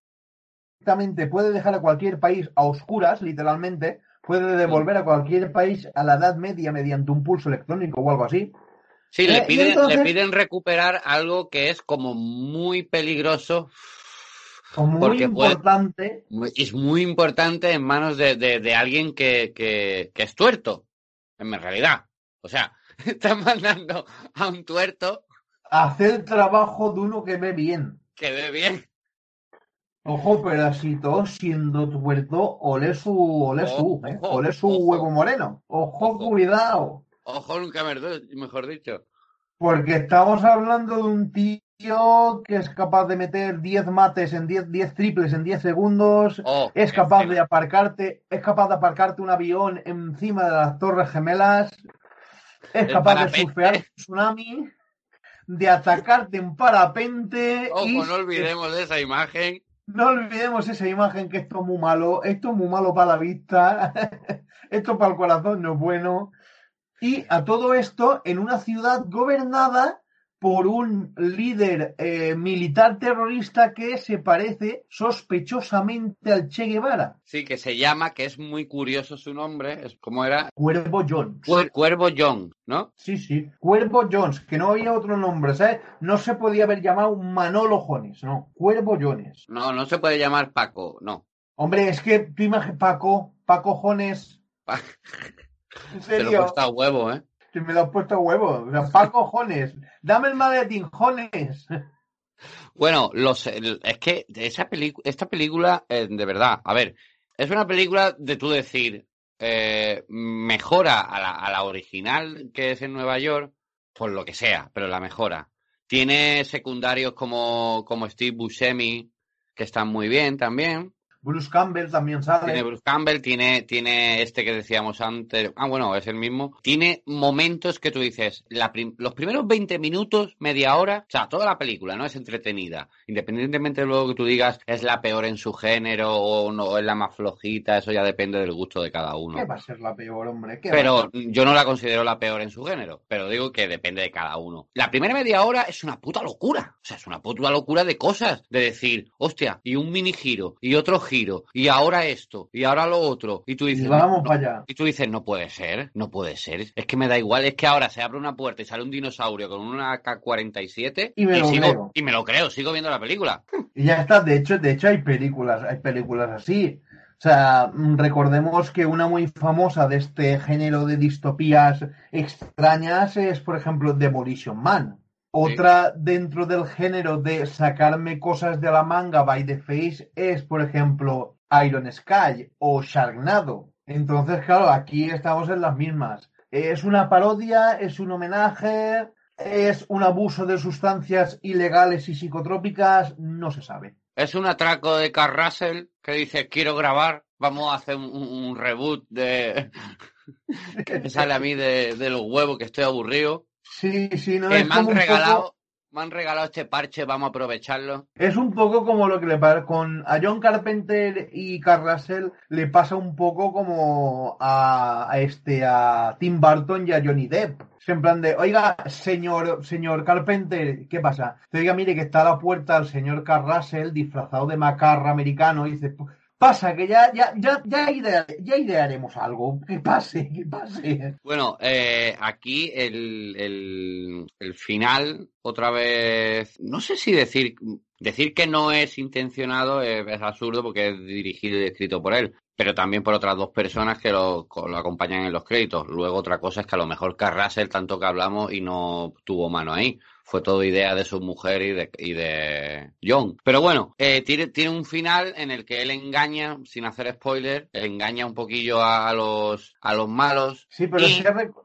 puede dejar a cualquier país a oscuras, literalmente, puede devolver a cualquier país a la Edad Media mediante un pulso electrónico o algo así. Sí, Eh, le, y piden, entonces- le piden recuperar algo que es como muy peligroso. Muy Porque importante. es muy importante en manos de, de- de alguien que, que- que es tuerto, en realidad. O sea, están mandando a un tuerto hacer el trabajo de uno que ve bien. que ve bien. Ojo, pero así todo siendo tuerto, ole su, ole su, ¿eh? ole su ojo. huevo moreno. Ojo, Ojo. cuidado. Ojo, nunca mejor, mejor dicho. Porque estamos hablando de un tío que es capaz de meter 10 mates en 10, 10 triples en 10 segundos. Oh, Es capaz de aparcarte, es capaz de aparcarte un avión encima de las torres gemelas. Es capaz de surfear un tsunami, de atacarte en parapente. Ojo, y no olvidemos de esa imagen. No olvidemos esa imagen que esto es muy malo, esto es muy malo para la vista, esto para el corazón no es bueno. Y a todo esto en una ciudad gobernada por un líder eh, militar terrorista que se parece sospechosamente al Che Guevara, Sí, que se llama, que es muy curioso su nombre, es como era Cuervo Jones. Cuer- Cuervo John, ¿no? Sí, sí, Cuervo Jones, que no había otro nombre, ¿sabes? No se podía haber llamado Manolo Jones, no, Cuervo Jones. No, no se puede llamar Paco, no. Hombre, es que tu imagen, Paco, Paco Jones. Pa- En Te lo serio. cuesta huevo, ¿eh? Si me lo has puesto huevo. O sea, pa' cojones. Dame el maletín, jones. Bueno, los, es que esa esta película, eh, de verdad, a ver, es una película de tú decir, eh, mejora a la, a la, original que es en Nueva York, por lo que sea, pero la mejora. Tiene secundarios como, como Steve Buscemi, que están muy bien también. Bruce Campbell también sale. Tiene Bruce Campbell, tiene, tiene este que decíamos antes. Ah, bueno, es el mismo. Tiene momentos que tú dices, los primeros 20 minutos, media hora, o sea, toda la película, ¿no? Es entretenida. Independientemente de luego que tú digas es la peor en su género o no es la más flojita, eso ya depende del gusto de cada uno. ¿Qué va a ser la peor, hombre? pero yo no la considero la peor en su género, pero digo que depende de cada uno. La primera media hora es una puta locura. O sea, es una puta locura de cosas. De decir, hostia, y un mini giro, y otro giro y ahora esto, y ahora lo otro, y tú dices, y vamos para allá. Y tú dices, no puede ser, no puede ser, es que me da igual, es que ahora se abre una puerta y sale un dinosaurio con una K-47 y, me lo sigo, creo. y me lo creo, sigo viendo la película. Y ya está, de hecho, de hecho hay películas, hay películas así. O sea, recordemos que una muy famosa de este género de distopías extrañas es, por ejemplo, Demolition Man. Otra dentro del género de sacarme cosas de la manga by the face es, por ejemplo, Iron Sky o Sharknado. Entonces, claro, aquí estamos en las mismas. Es una parodia, es un homenaje, es un abuso de sustancias ilegales y psicotrópicas, no se sabe. Es un atraco de Carl Russell que dice quiero grabar, vamos a hacer un, reboot de que me sale a mí de, de los huevos que estoy aburrido. Sí, sí, no me han regalado, me han regalado este parche, vamos a aprovecharlo. Es un poco como lo que le pasa con a John Carpenter y Carl Russell le pasa un poco como a, este a Tim Burton y a Johnny Depp. Es en plan de, oiga, señor, señor Carpenter, ¿qué pasa? Oiga, mire que está a la puerta el señor Carl Russell disfrazado de macarra americano y dice, Pasa que ya, ya, ya, ya, idearemos algo. Que pase, que pase. Bueno, eh, aquí el, el, el final, otra vez, no sé si decir, decir que no es intencionado es, absurdo porque es dirigido y escrito por él pero también por otras dos personas que lo, lo, acompañan en los créditos. Luego otra cosa es que a lo mejor Carrasel, tanto que hablamos y no tuvo mano ahí fue todo idea de su mujer y de, y de John. Pero bueno, eh, tiene, tiene un final en el que él engaña, sin hacer spoiler, engaña un poquillo a, los, a los malos. Sí, pero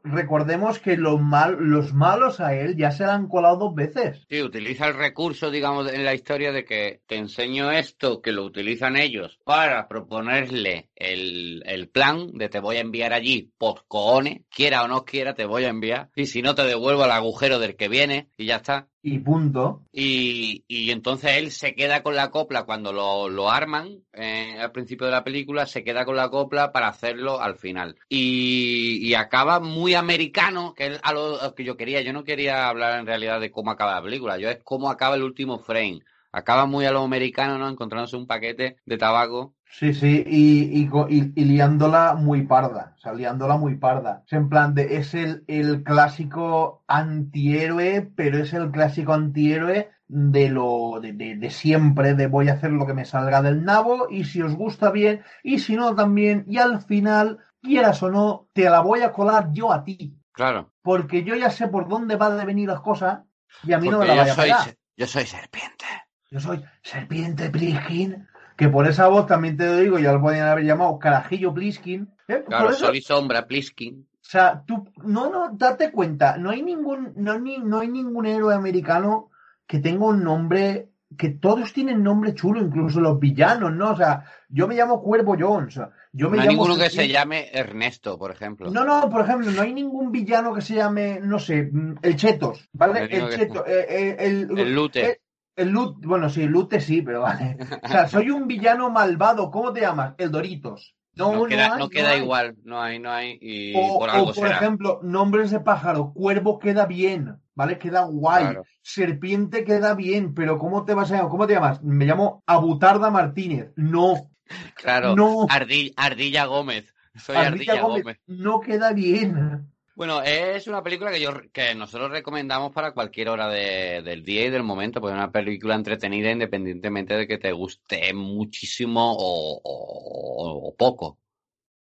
recordemos que los, mal, los malos a él ya se le han colado dos veces. Sí, utiliza el recurso, digamos, en la historia de que te enseño esto, que lo utilizan ellos para proponerle el, el plan de te voy a enviar allí, por cojones, quiera o no quiera, te voy a enviar. Y si no, te devuelvo al agujero del que viene y ya ya está. Y punto. Y, y entonces él se queda con la copla cuando lo, lo arman eh, al principio de la película, se queda con la copla para hacerlo al final. Y, y acaba muy americano, que es a lo que yo quería. Yo no quería hablar en realidad de cómo acaba la película, yo es cómo acaba el último frame. Acaba muy a lo americano, ¿no? Encontrándose un paquete de tabaco Sí, sí, y, y, liándola muy parda, o sea, liándola muy parda. Es en plan de, es el, el clásico antihéroe, pero es el clásico antihéroe de lo de, de, siempre, de voy a hacer lo que me salga del nabo, y si os gusta bien, y si no también, y al final, quieras o no, te la voy a colar yo a ti. Claro. Porque yo ya sé por dónde van a venir las cosas, y a mí no me la vaya a pegar. Yo soy serpiente. Yo soy serpiente Pliskin que por esa voz también te lo digo, ya lo podían haber llamado Carajillo Pliskin. ¿eh? Claro, soy sombra Pliskin. O sea, tú, no, no, date cuenta, no hay ningún, no, ni, no hay ningún héroe americano que tenga un nombre, que todos tienen nombre chulo, incluso los villanos, ¿no? O sea, yo me llamo Cuervo Jones. Yo me no hay ninguno que se llame Ernesto, por ejemplo. No, no, por ejemplo, no hay ningún villano que se llame, no sé, el Chetos, ¿vale? El, Chetos, eh, eh, el, el, Lute. El Lute, bueno, sí, Lute sí, pero vale. O sea, soy un villano malvado. ¿Cómo te llamas? El Doritos. No, no queda, no queda igual, no hay, no hay, y por algo o por ejemplo, nombres de pájaro, cuervo queda bien, ¿vale? Queda guay. Serpiente queda bien, pero ¿cómo te vas a llamar? ¿Cómo te llamas? Me llamo Abutarda Martínez. No. Claro. No. Ardilla, Gómez. Soy Ardilla, Gómez. No queda bien. Bueno, es una película que yo que nosotros recomendamos para cualquier hora del día y del momento, pues es una película entretenida independientemente de que te guste muchísimo o, poco.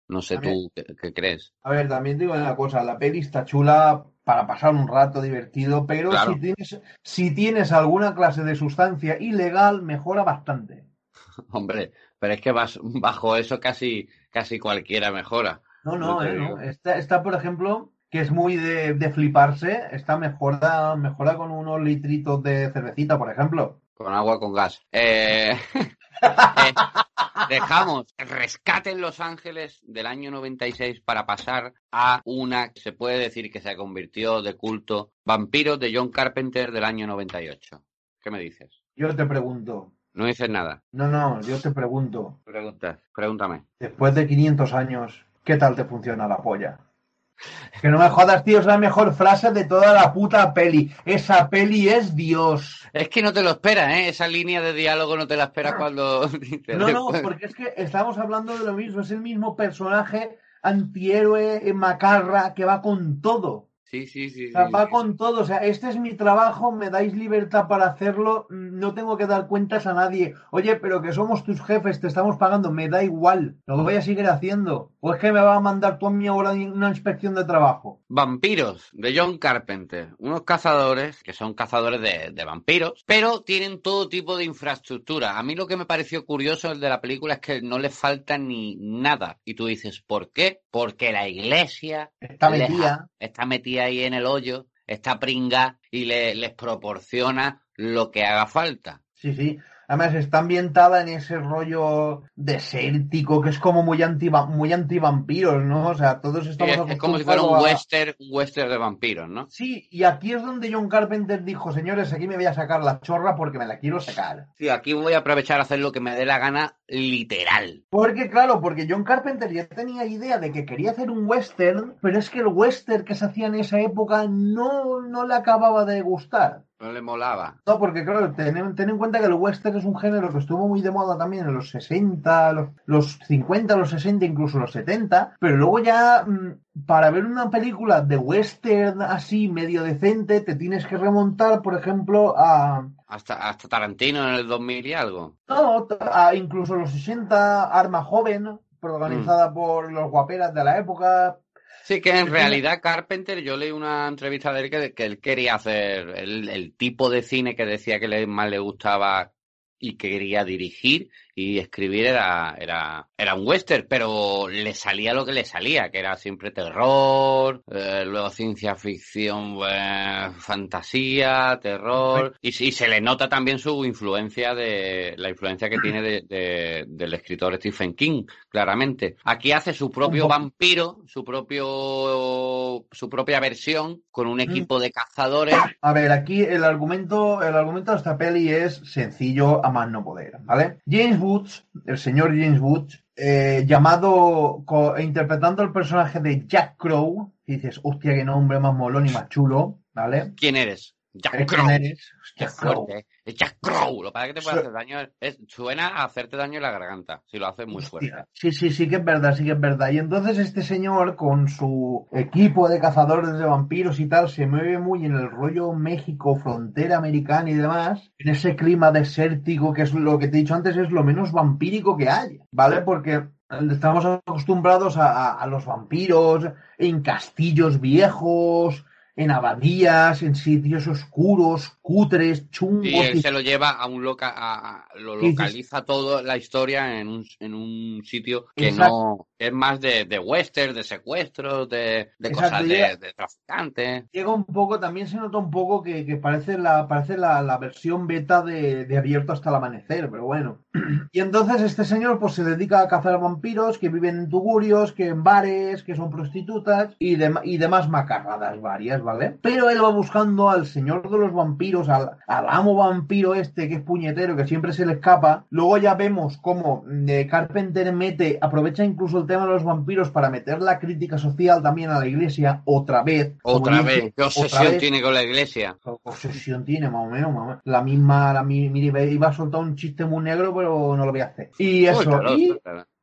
No sé tú qué, crees. A ver, también digo una cosa, la peli está chula para pasar un rato divertido, pero si, tienes, si tienes alguna clase de sustancia ilegal, mejora bastante. Hombre, pero es que vas, bajo eso casi, casi cualquiera mejora. No, no, eh, no. Está, por ejemplo, que es muy de, de, fliparse, está mejora, mejora con unos litritos de cervecita, por ejemplo. Con agua con gas. Eh, eh, dejamos rescate en Los Ángeles del año 96 para pasar a una que se puede decir que se convirtió de culto, Vampiros de John Carpenter del año 98. ¿Qué me dices? Yo te pregunto. No dices nada. No, no, yo te pregunto. Preguntas, pregúntame. Después de 500 años, ¿qué tal te funciona la polla? Que no me jodas, tío, es la mejor frase de toda la puta peli. Esa peli es Dios. Es que no te lo esperas, ¿eh? Esa línea de diálogo no te la esperas cuando... no, no, porque es que estamos hablando de lo mismo. Es el mismo personaje antihéroe macarra que va con todo. Sí, sí, sí. O sea, va con todo. O sea, este es mi trabajo, me dais libertad para hacerlo, no tengo que dar cuentas a nadie. Oye, pero que somos tus jefes, te estamos pagando, me da igual, lo voy a seguir haciendo. ¿O es que me va a mandar tú a mí ahora una inspección de trabajo? Vampiros, de John Carpenter. Unos cazadores, que son cazadores de, de vampiros, pero tienen todo tipo de infraestructura. A mí lo que me pareció curioso de la película es que no les falta ni nada. Y tú dices, ¿por qué? Porque la iglesia está metida. está metida ahí en el hoyo, está pringa y le, les proporciona lo que haga falta. Sí, sí. Además está ambientada en ese rollo desértico que es como muy anti muy antivampiros, ¿no? O sea, todos estamos es, como si fuera un western, western de vampiros, ¿no? Sí, y aquí es donde John Carpenter dijo, señores, aquí me voy a sacar la chorra porque me la quiero sacar. Sí, aquí voy a aprovechar a hacer lo que me dé la gana literal. Porque claro, porque John Carpenter ya tenía idea de que quería hacer un western, pero es que el western que se hacía en esa época no, no le acababa de gustar. No le molaba. No, porque claro, ten, en cuenta que el western es un género que estuvo muy de moda también en los 60, los, los 50, los 60, incluso los 70, pero luego ya mm, para ver una película de western así medio decente te tienes que remontar, por ejemplo, a... Hasta, hasta Tarantino en el 2000 y algo. No, a incluso los 60, Arma Joven, protagonizada mm. por los guaperas de la época, Sí, que en realidad Carpenter, yo leí una entrevista de él que, que él quería hacer el, el, tipo de cine que decía que le, más le gustaba y quería dirigir y escribir era, era, era un western, pero le salía lo que le salía, que era siempre terror, eh, luego ciencia ficción, eh, fantasía, terror, y, y, se le nota también su influencia de, la influencia que tiene de, del escritor Stephen King, claramente. Aquí hace su propio vampiro, su propio, su propia versión, con un equipo de cazadores. A ver, aquí el argumento, el argumento de esta peli es sencillo a más no poder, ¿vale? James Woods, el señor James Woods, eh, llamado, interpretando el personaje de Jack Crow, y dices, hostia, qué nombre más molón y más chulo, ¿vale? ¿Quién eres? Jack Crow. Jack Crow. Es Jack Crow. Lo que te puede hacer daño es, suena a hacerte daño en la garganta, si lo haces muy fuerte. Sí, sí, sí que es verdad, sí que es verdad. Y entonces este señor, con su equipo de cazadores de vampiros y tal, se mueve muy en el rollo México, frontera americana y demás, en ese clima desértico, que es lo que te he dicho antes, es lo menos vampírico que hay, ¿vale? Porque estamos acostumbrados a, a los vampiros en castillos viejos, en abadías, en sitios oscuros, cutres, chungos. Y él se lo lleva a un loca, a, lo localiza todo la historia en un, en un sitio que no es más de, de western, de secuestros, de, de cosas de, de, traficantes. Llega un poco, también se nota un poco que, que parece la, parece la, la versión beta de, de, abierto hasta el amanecer, pero bueno. Y entonces este señor pues se dedica a cazar vampiros que viven en tugurios, que en bares, que son prostitutas y, de, y demás macarradas varias, ¿vale? Pero él va buscando al señor de los vampiros, al, al amo vampiro este que es puñetero, que siempre se le escapa. Luego ya vemos cómo eh, Carpenter mete, aprovecha incluso el tema de los vampiros para meter la crítica social también a la iglesia otra vez. Otra vez. ¿Qué obsesión tiene con la iglesia? ¿Qué obsesión tiene, más o menos? Más La misma, la mire, iba a soltar un chiste muy negro, pero no lo voy a hacer. Y eso. y...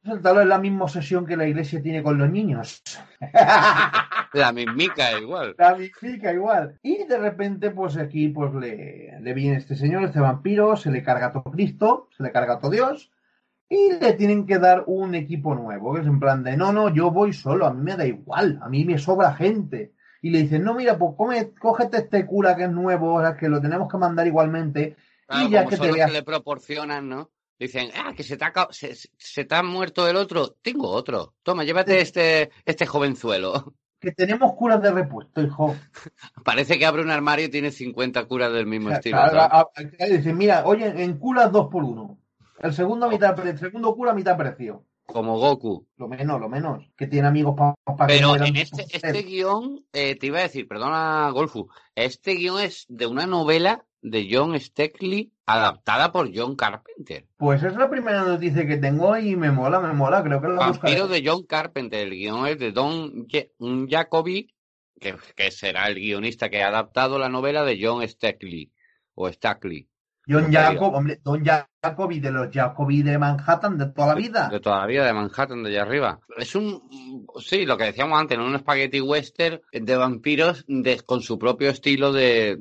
es la misma obsesión que la iglesia tiene con los niños. La mismica igual. La mismica igual. Y de repente, pues aquí, pues le, le viene este señor, este vampiro, se le carga todo Cristo, se le carga todo Dios, y le tienen que dar un equipo nuevo, que es en plan de, no, no, yo voy solo, a mí me da igual, a mí me sobra gente. Y le dicen, no, mira, pues come, cógete este cura que es nuevo, o sea, que lo tenemos que mandar igualmente. y ya que te veas... que le proporcionan, ¿no? Dicen, ah, que se te, ha, se, se te ha muerto el otro. Tengo otro. Toma, llévate este, este jovenzuelo. Que tenemos curas de repuesto, hijo. Parece que abre un armario y tiene 50 curas del mismo estilo. Dicen, mira, oye, en curas dos por uno. El segundo, a mitad, el segundo cura a mitad precio. Como Goku. Lo menos, lo menos. Que tiene amigos para Pero en este, este guion, eh, te iba a decir, perdona, Golfu, este guion es de una novela de John Steckley adaptada por John Carpenter. Pues es la primera noticia que tengo y me mola, me mola, creo que la Vampiro de John Carpenter, el guion es de Don Jacoby, que, que, será el guionista que ha adaptado la novela de John Steckley o Stackley. John Jacob, hombre, Don Jacoby de los Jacoby de Manhattan de toda la vida. De, toda la vida de Manhattan, de allá arriba. Es un, sí, lo que decíamos antes, un spaghetti western de vampiros con su propio estilo de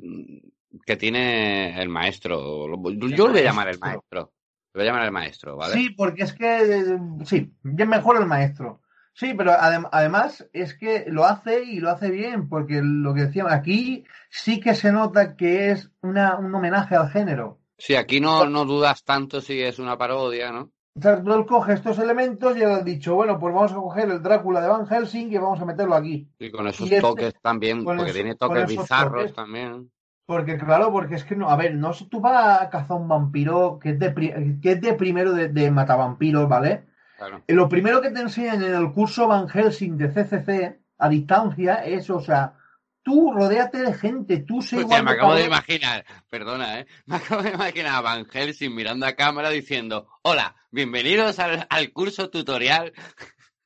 que tiene el maestro. Yo lo voy a llamar el maestro. Lo voy a llamar el maestro, ¿vale? Sí, porque es que sí, es mejor el maestro. Sí, pero además es que lo hace y lo hace bien, porque lo que decíamos, aquí sí que se nota que es una, un homenaje al género. Sí, aquí no, no dudas tanto si es una parodia, ¿no? O sea, él coge estos elementos y él ha dicho, bueno, pues vamos a coger el Drácula de Van Helsing y vamos a meterlo aquí. Y con esos este toques también, porque tiene toques bizarros también. Porque, claro, porque es que no, a ver, no tú vas a cazar un vampiro que es de, que es de primero de, de matavampiros, ¿vale? Claro. Lo primero que te enseñan en el curso Van Helsing de CCC a distancia es, o sea, tú rodeate de gente, tú sé igual. me acabo de imaginar, perdona, ¿eh? Me acabo de imaginar a Van Helsing mirando a cámara diciendo, hola, bienvenidos al, al curso tutorial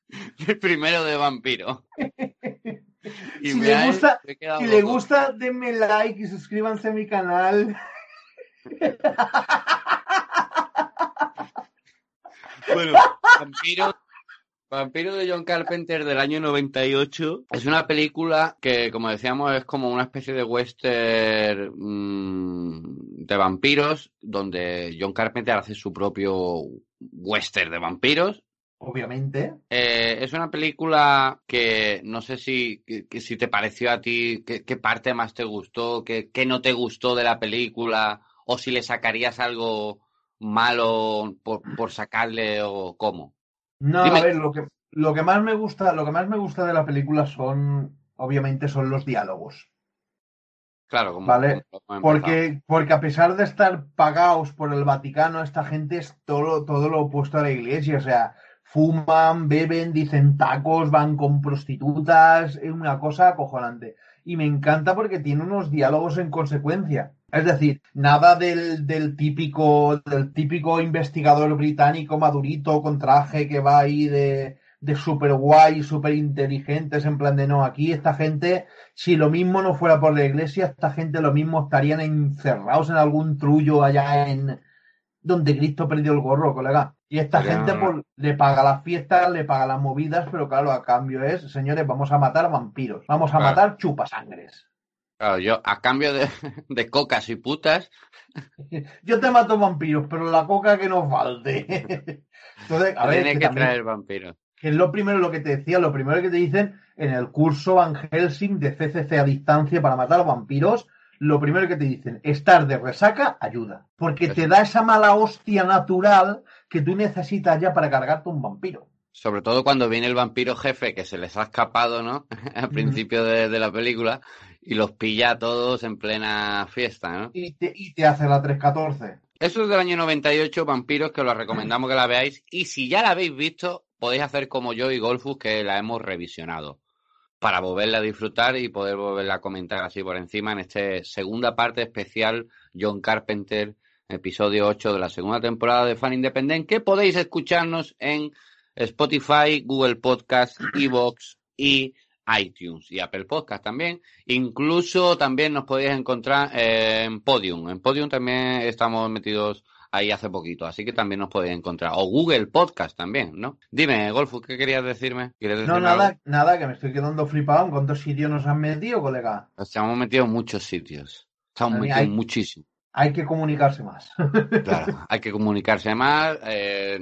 del primero de vampiro. si, le gusta, si le gusta, denme like y suscríbanse a mi canal. bueno, Vampiro, Vampiro de John Carpenter del año 98 es una película que, como decíamos, es como una especie de western mmm, de vampiros, donde John Carpenter hace su propio western de vampiros obviamente. Eh, es una película que no sé si, si te pareció a ti, qué, parte más te gustó, qué, no te gustó de la película, o si le sacarías algo malo por, sacarle o cómo. No, a ver, lo que, lo que más me gusta, lo que más me gusta de la película son, obviamente, son los diálogos. Claro, como, ¿vale? porque, porque a pesar de estar pagados por el Vaticano, esta gente es todo, todo lo opuesto a la iglesia. O sea, fuman, beben, dicen tacos, van con prostitutas, es una cosa acojonante. Y me encanta porque tiene unos diálogos en consecuencia. Es decir, nada del, del típico, del típico investigador británico madurito con traje que va ahí de, de super guay, super inteligentes, en plan de no, aquí esta gente, si lo mismo no fuera por la iglesia, esta gente lo mismo estarían encerrados en algún trullo allá en donde Cristo perdió el gorro, colega. Y esta gente pues, le paga las fiestas, le paga las movidas, pero claro, a cambio es, señores, vamos a matar vampiros, vamos a matar chupasangres. Claro, yo a cambio de, de, cocas y putas. Yo te mato vampiros, pero la coca que nos falte. Entonces, a ver. Tiene que, traer vampiros. Que es lo primero lo que te decía, lo primero que te dicen en el curso Van Helsing de CCC a distancia para matar vampiros lo primero que te dicen, estar de resaca ayuda, porque te da esa mala hostia natural que tú necesitas ya para cargarte un vampiro. Sobre todo cuando viene el vampiro jefe que se les ha escapado, ¿no? Al principio de, la película y los pilla a todos en plena fiesta, ¿no? Y te, y te hace la 314. Eso es del año 98, Vampiros, que os recomendamos que la veáis. Y si ya la habéis visto, podéis hacer como yo y Golfus, que la hemos revisionado para volverla a disfrutar y poder volverla a comentar así por encima en esta segunda parte especial John Carpenter, episodio 8 de la segunda temporada de Fan Independent, que podéis escucharnos en Spotify, Google Podcast, Evox y iTunes y Apple Podcast también. Incluso también nos podéis encontrar en Podium. En Podium también estamos metidos ahí hace poquito, así que también nos podéis encontrar. O Google Podcast también, ¿no? Dime, Golfo, ¿qué querías decirme? no, nada, nada, que me estoy quedando flipado. ¿En cuántos sitios nos han metido, colega? Nos hemos metido en muchos sitios. Estamos metidos en muchísimo. hay que comunicarse más. Claro, hay que comunicarse más, eh,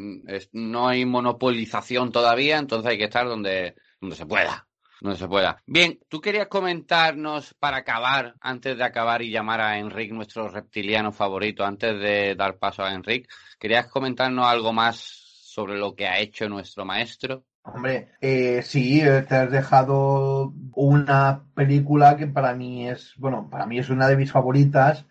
no hay monopolización todavía, entonces hay que estar donde, donde se pueda. Donde se pueda. Bien, tú querías comentarnos para acabar, antes de acabar y llamar a Enric, nuestro reptiliano favorito, antes de dar paso a Enric, ¿querías comentarnos algo más sobre lo que ha hecho nuestro maestro? Hombre, eh, sí, eh, te has dejado una película que para mí es, bueno, para mí es una de mis favoritas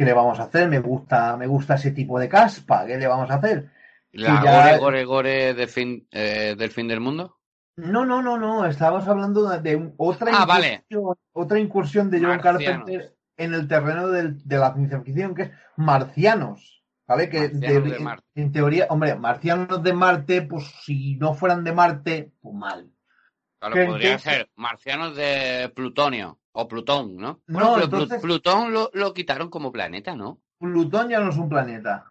¿qué le vamos a hacer? Me gusta, me gusta ese tipo de caspa, ¿qué le vamos a hacer? ¿La gore, gore, gore de fin, eh, del fin del mundo? No, no, no, no, estábamos hablando de otra, ah, incursión, otra incursión de John Carpenter en el terreno de la ciencia ficción, que es Marcianos. ¿Vale? Que en, teoría, hombre, marcianos de Marte, pues si no fueran de Marte, pues mal. Claro, podría ser marcianos de Plutonio. O Plutón, ¿no? no, Plutón lo, quitaron como planeta, ¿no? Plutón ya no es un planeta.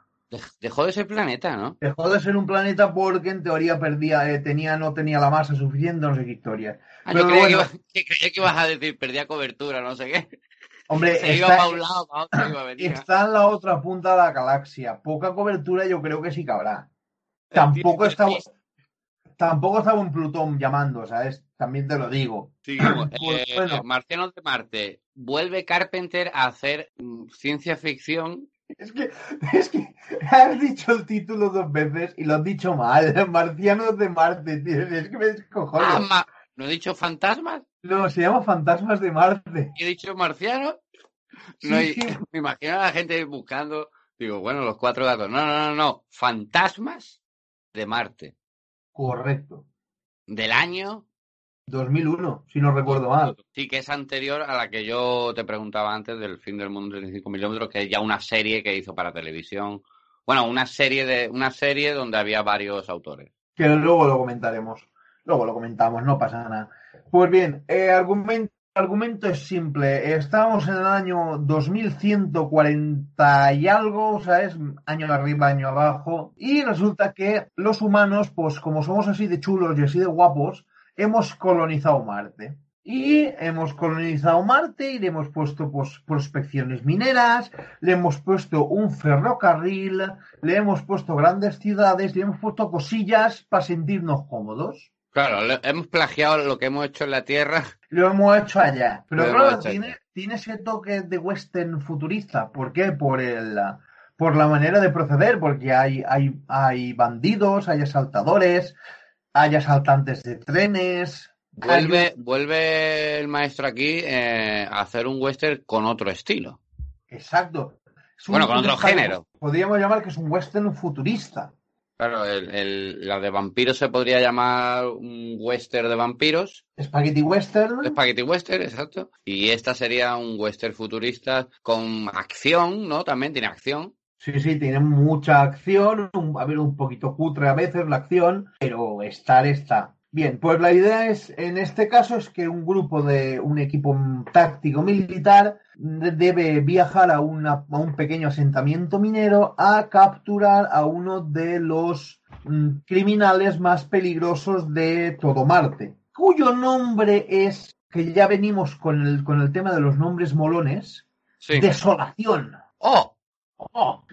Dejó de ser planeta, ¿no? Dejó de ser un planeta porque en teoría perdía, eh, tenía, no tenía la masa suficiente, no sé qué historia. Ah, yo creía, que, creía, que, ibas a decir, perdía cobertura, no sé qué. Hombre, Se está, iba para un lado, para otro iba a venir. Está en la otra punta de la galaxia. Poca cobertura yo creo que sí cabrá. Tampoco estaba, tampoco estaba un Plutón llamando, ¿sabes? también te lo digo. Sí, pues, eh, Marcianos de Marte. Vuelve Carpenter a hacer mm, ciencia ficción. Es que, es que has dicho el título dos veces y lo has dicho mal. Marcianos de Marte, tío. Es que me descojono. Ah, ¿No he dicho fantasmas? No, se llama Fantasmas de Marte. ¿He dicho marcianos? Me imagino a la gente buscando. Digo, bueno, los cuatro gatos. No, no, no, no. Fantasmas de Marte. Correcto. Del año 2001, si no recuerdo mal. Sí, que es anterior a la que yo te preguntaba antes del fin del mundo de 35 milímetros, que es ya una serie que hizo para televisión. Bueno, una serie de una serie donde había varios autores. Que luego lo comentaremos. Luego lo comentamos, no pasa nada. Pues bien, eh, argumento, argumento es simple. Estamos en el año 2140 y algo, o sea, es año arriba, año abajo. Y resulta que los humanos, pues como somos así de chulos y así de guapos, hemos colonizado Marte. Y hemos colonizado Marte y le hemos puesto pues, prospecciones mineras, le hemos puesto un ferrocarril, le hemos puesto grandes ciudades, le hemos puesto cosillas para sentirnos cómodos. Claro, hemos plagiado lo que hemos hecho en la Tierra. Lo hemos hecho allá. Pero claro, tiene, tiene, ese toque de western futurista. ¿Por qué? Por el por la manera de proceder, porque hay, hay, hay bandidos, hay asaltadores, hay asaltantes de trenes. Vuelve, vuelve el maestro aquí eh, a hacer un western con otro estilo. Exacto. Bueno, con otro género. Podríamos llamar que es un western futurista. Claro, el, la de vampiros se podría llamar un western de vampiros. Spaghetti western. Spaghetti western, exacto. Y esta sería un western futurista con acción, ¿no? También tiene acción. Sí, sí, tiene mucha acción, a ver, un poquito cutre a veces la acción, pero estar está. Bien, pues la idea es, en este caso, es que un grupo de un equipo táctico militar debe viajar a, una, a un pequeño asentamiento minero a capturar a uno de los mm, criminales más peligrosos de todo Marte, cuyo nombre es, que ya venimos con el, con el tema de los nombres molones, Desolación. ¡Oh! Oh,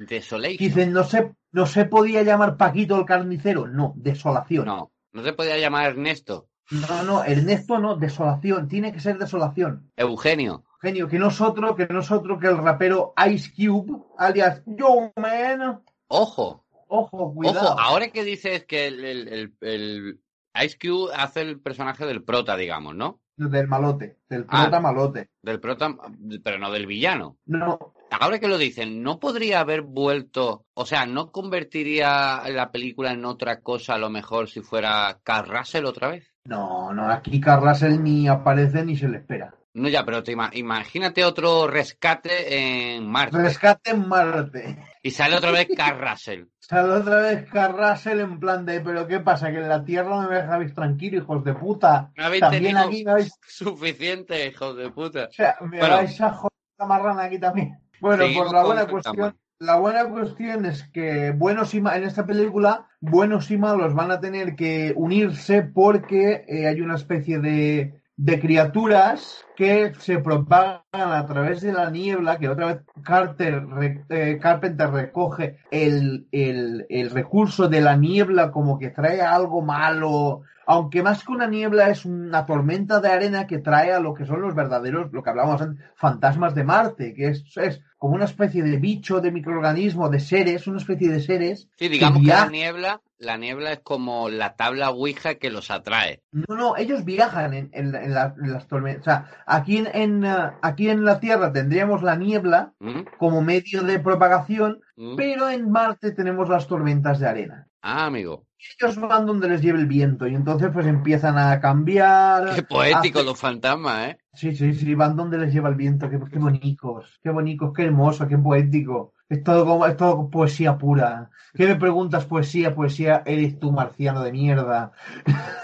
Dicen, no se, no se podía llamar Paquito el carnicero. No, desolación. No, no se podía llamar Ernesto. No, no, Ernesto no, desolación. Tiene que ser desolación. Eugenio. Eugenio, que nosotros, que nosotros, que el rapero Ice Cube, alias Yo Man. Ojo. Ojo, cuidado. Ojo, ahora que dices que el, Ice Cube hace el personaje del prota, digamos, ¿no? Del malote, del ah, prota malote. Del prota, pero no del villano. No, ahora que lo dicen, ¿no podría haber vuelto, o sea, no convertiría la película en otra cosa a lo mejor si fuera Carl Russell otra vez? No, no, aquí Carl Russell ni aparece ni se le espera. No, ya, pero te imagínate otro rescate en Marte. Rescate en Marte. Y sale otra vez Carl Russell. Sale otra vez Carl Russell en plan de, pero ¿qué pasa? Que en la Tierra no me dejáis tranquilo, hijos de puta. No habéis también aquí me habéis... suficiente, hijos de puta. O sea, me vais a joder la marrana aquí también. Bueno, pues la buena cuestión, la buena cuestión es que buenos y en esta película, buenos y malos van a tener que unirse porque eh, hay una especie de de criaturas que se propagan a través de la niebla, que otra vez Carter, eh, Carpenter recoge el, el, el, recurso de la niebla como que trae algo malo, aunque más que una niebla es una tormenta de arena que trae a lo que son los verdaderos, lo que hablábamos antes, fantasmas de Marte, que es, es como una especie de bicho, de microorganismo, de seres, una especie de seres. Sí, digamos que, la niebla, la niebla es como la tabla Ouija que los atrae. No, no, ellos viajan en, en, en, las tormentas. O sea, aquí en, uh, aquí en la Tierra tendríamos la niebla ¿Mm? como medio de propagación, ¿Mm? pero en Marte tenemos las tormentas de arena. Ah, amigo. Ellos van donde les lleve el viento y entonces pues empiezan a cambiar. Qué poético hace- los fantasmas, ¿eh? Sí, sí, sí, van donde les lleva el viento. Qué, qué bonitos, qué bonitos, qué hermoso, qué poético. Es todo, como, es todo poesía pura. ¿Qué me preguntas poesía? Poesía, eres tú marciano de mierda.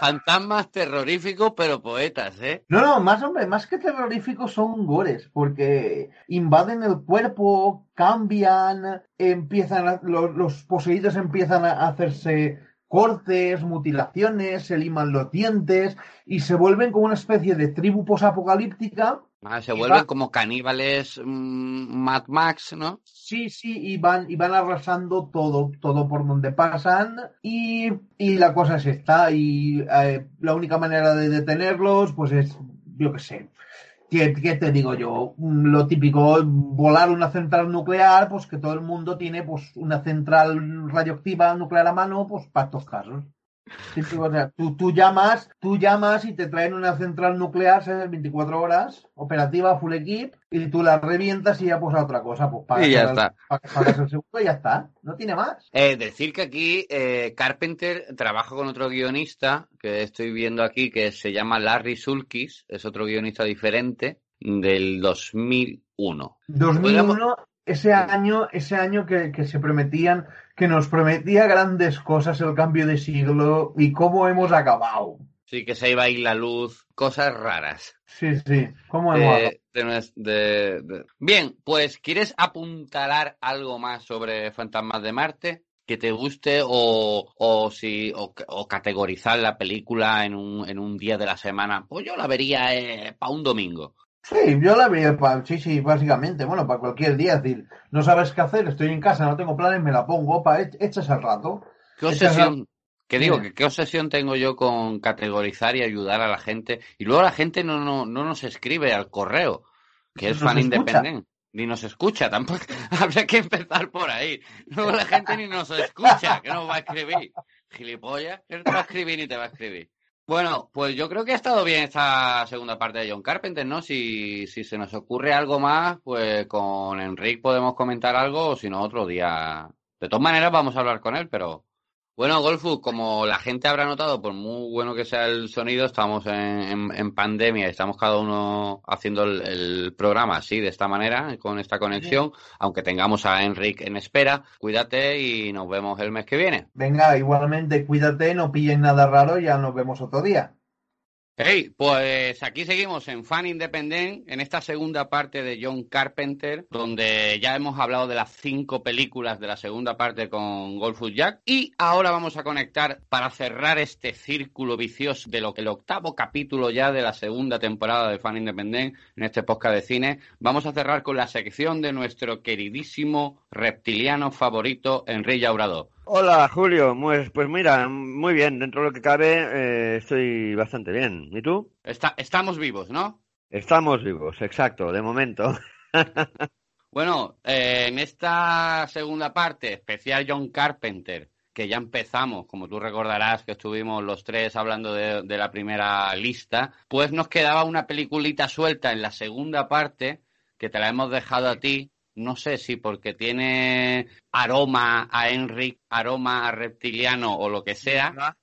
Fantasmas terroríficos, pero poetas, ¿eh? No, no, más hombre, más que terroríficos son gores, porque invaden el cuerpo, cambian, empiezan a- los, los poseídos empiezan a hacerse cortes, mutilaciones, se liman los dientes y se vuelven como una especie de tribu posapocalíptica. Ah, se vuelven va- como caníbales mm, Mad Max, ¿no? Sí, sí, y van, y van arrasando todo, todo por donde pasan. Y, y la cosa es esta. Y eh, la única manera de detenerlos, pues es, yo qué sé. ¿Qué, te digo yo? Mm, Lo típico, volar una central nuclear, pues que todo el mundo tiene pues una central radioactiva nuclear a mano, pues para estos casos. O sea, tú, tú llamas, tú llamas y te traen una central nuclear, ¿sabes? 24 horas, operativa, full equip, y tú la revientas y ya pues a otra cosa, pues Y ya está. pagas el seguro y ya está. No tiene más. Eh, decir que aquí eh, Carpenter trabaja con otro guionista que estoy viendo aquí que se llama Larry Sulkis, es otro guionista diferente del 2001. 2001, ese año, ese año que, que se prometían, que nos prometía grandes cosas el cambio de siglo y cómo hemos acabado. Sí, que se iba a ir la luz, cosas raras. Sí, sí, cómo hemos. De- Bien, pues ¿quieres apuntalar algo más sobre Fantasmas de Marte? Que te guste o, o si o, o categorizar la película en un, en un día de la semana. Pues yo la vería para un domingo. Sí, yo la veía, pa- sí, sí, básicamente, bueno, para cualquier día, es decir, no sabes qué hacer, estoy en casa, no tengo planes, me la pongo, para echas el rato. ¿Qué obsesión? Que digo, que qué obsesión tengo yo con categorizar y ayudar a la gente. Y luego la gente no, no, no nos escribe al correo, que es Nos fan independiente. Ni nos escucha tampoco. Habría que empezar por ahí. Luego la gente ni nos escucha, que nos va a escribir. Gilipollas, que no te va a escribir ni te va a escribir. Bueno, pues yo creo que ha estado bien esta segunda parte de John Carpenter, ¿no? Si, si se nos ocurre algo más, pues con Enrique podemos comentar algo, o si no, otro día. De todas maneras, vamos a hablar con él, pero. Bueno, Golfu, como la gente habrá notado, por muy bueno que sea el sonido, estamos en, pandemia estamos cada uno haciendo el, programa así, de esta manera, con esta conexión, aunque tengamos a Enrique en espera. Cuídate y nos vemos el mes que viene. Venga, igualmente, cuídate, no pillen nada raro, ya nos vemos otro día. Hey, pues aquí seguimos en Fan Independent, en esta segunda parte de John Carpenter, donde ya hemos hablado de las cinco películas de la segunda parte con Goldfoot Jack, y ahora vamos a conectar para cerrar este círculo vicioso de lo que el octavo capítulo ya de la segunda temporada de Fan Independent en este podcast de cine. Vamos a cerrar con la sección de nuestro queridísimo reptiliano favorito, Enrique Llaurador. Hola Julio, pues, pues mira, muy bien, dentro de lo que cabe eh, estoy bastante bien. ¿Y tú? Está- estamos vivos, ¿no? Estamos vivos, exacto, de momento. Bueno, eh, en esta segunda parte, especial John Carpenter, que ya empezamos, como tú recordarás que estuvimos los tres hablando de, de la primera lista, pues nos quedaba una peliculita suelta en la segunda parte, que te la hemos dejado a ti, no sé si porque tiene aroma a Enric, aroma a reptiliano o lo que sea,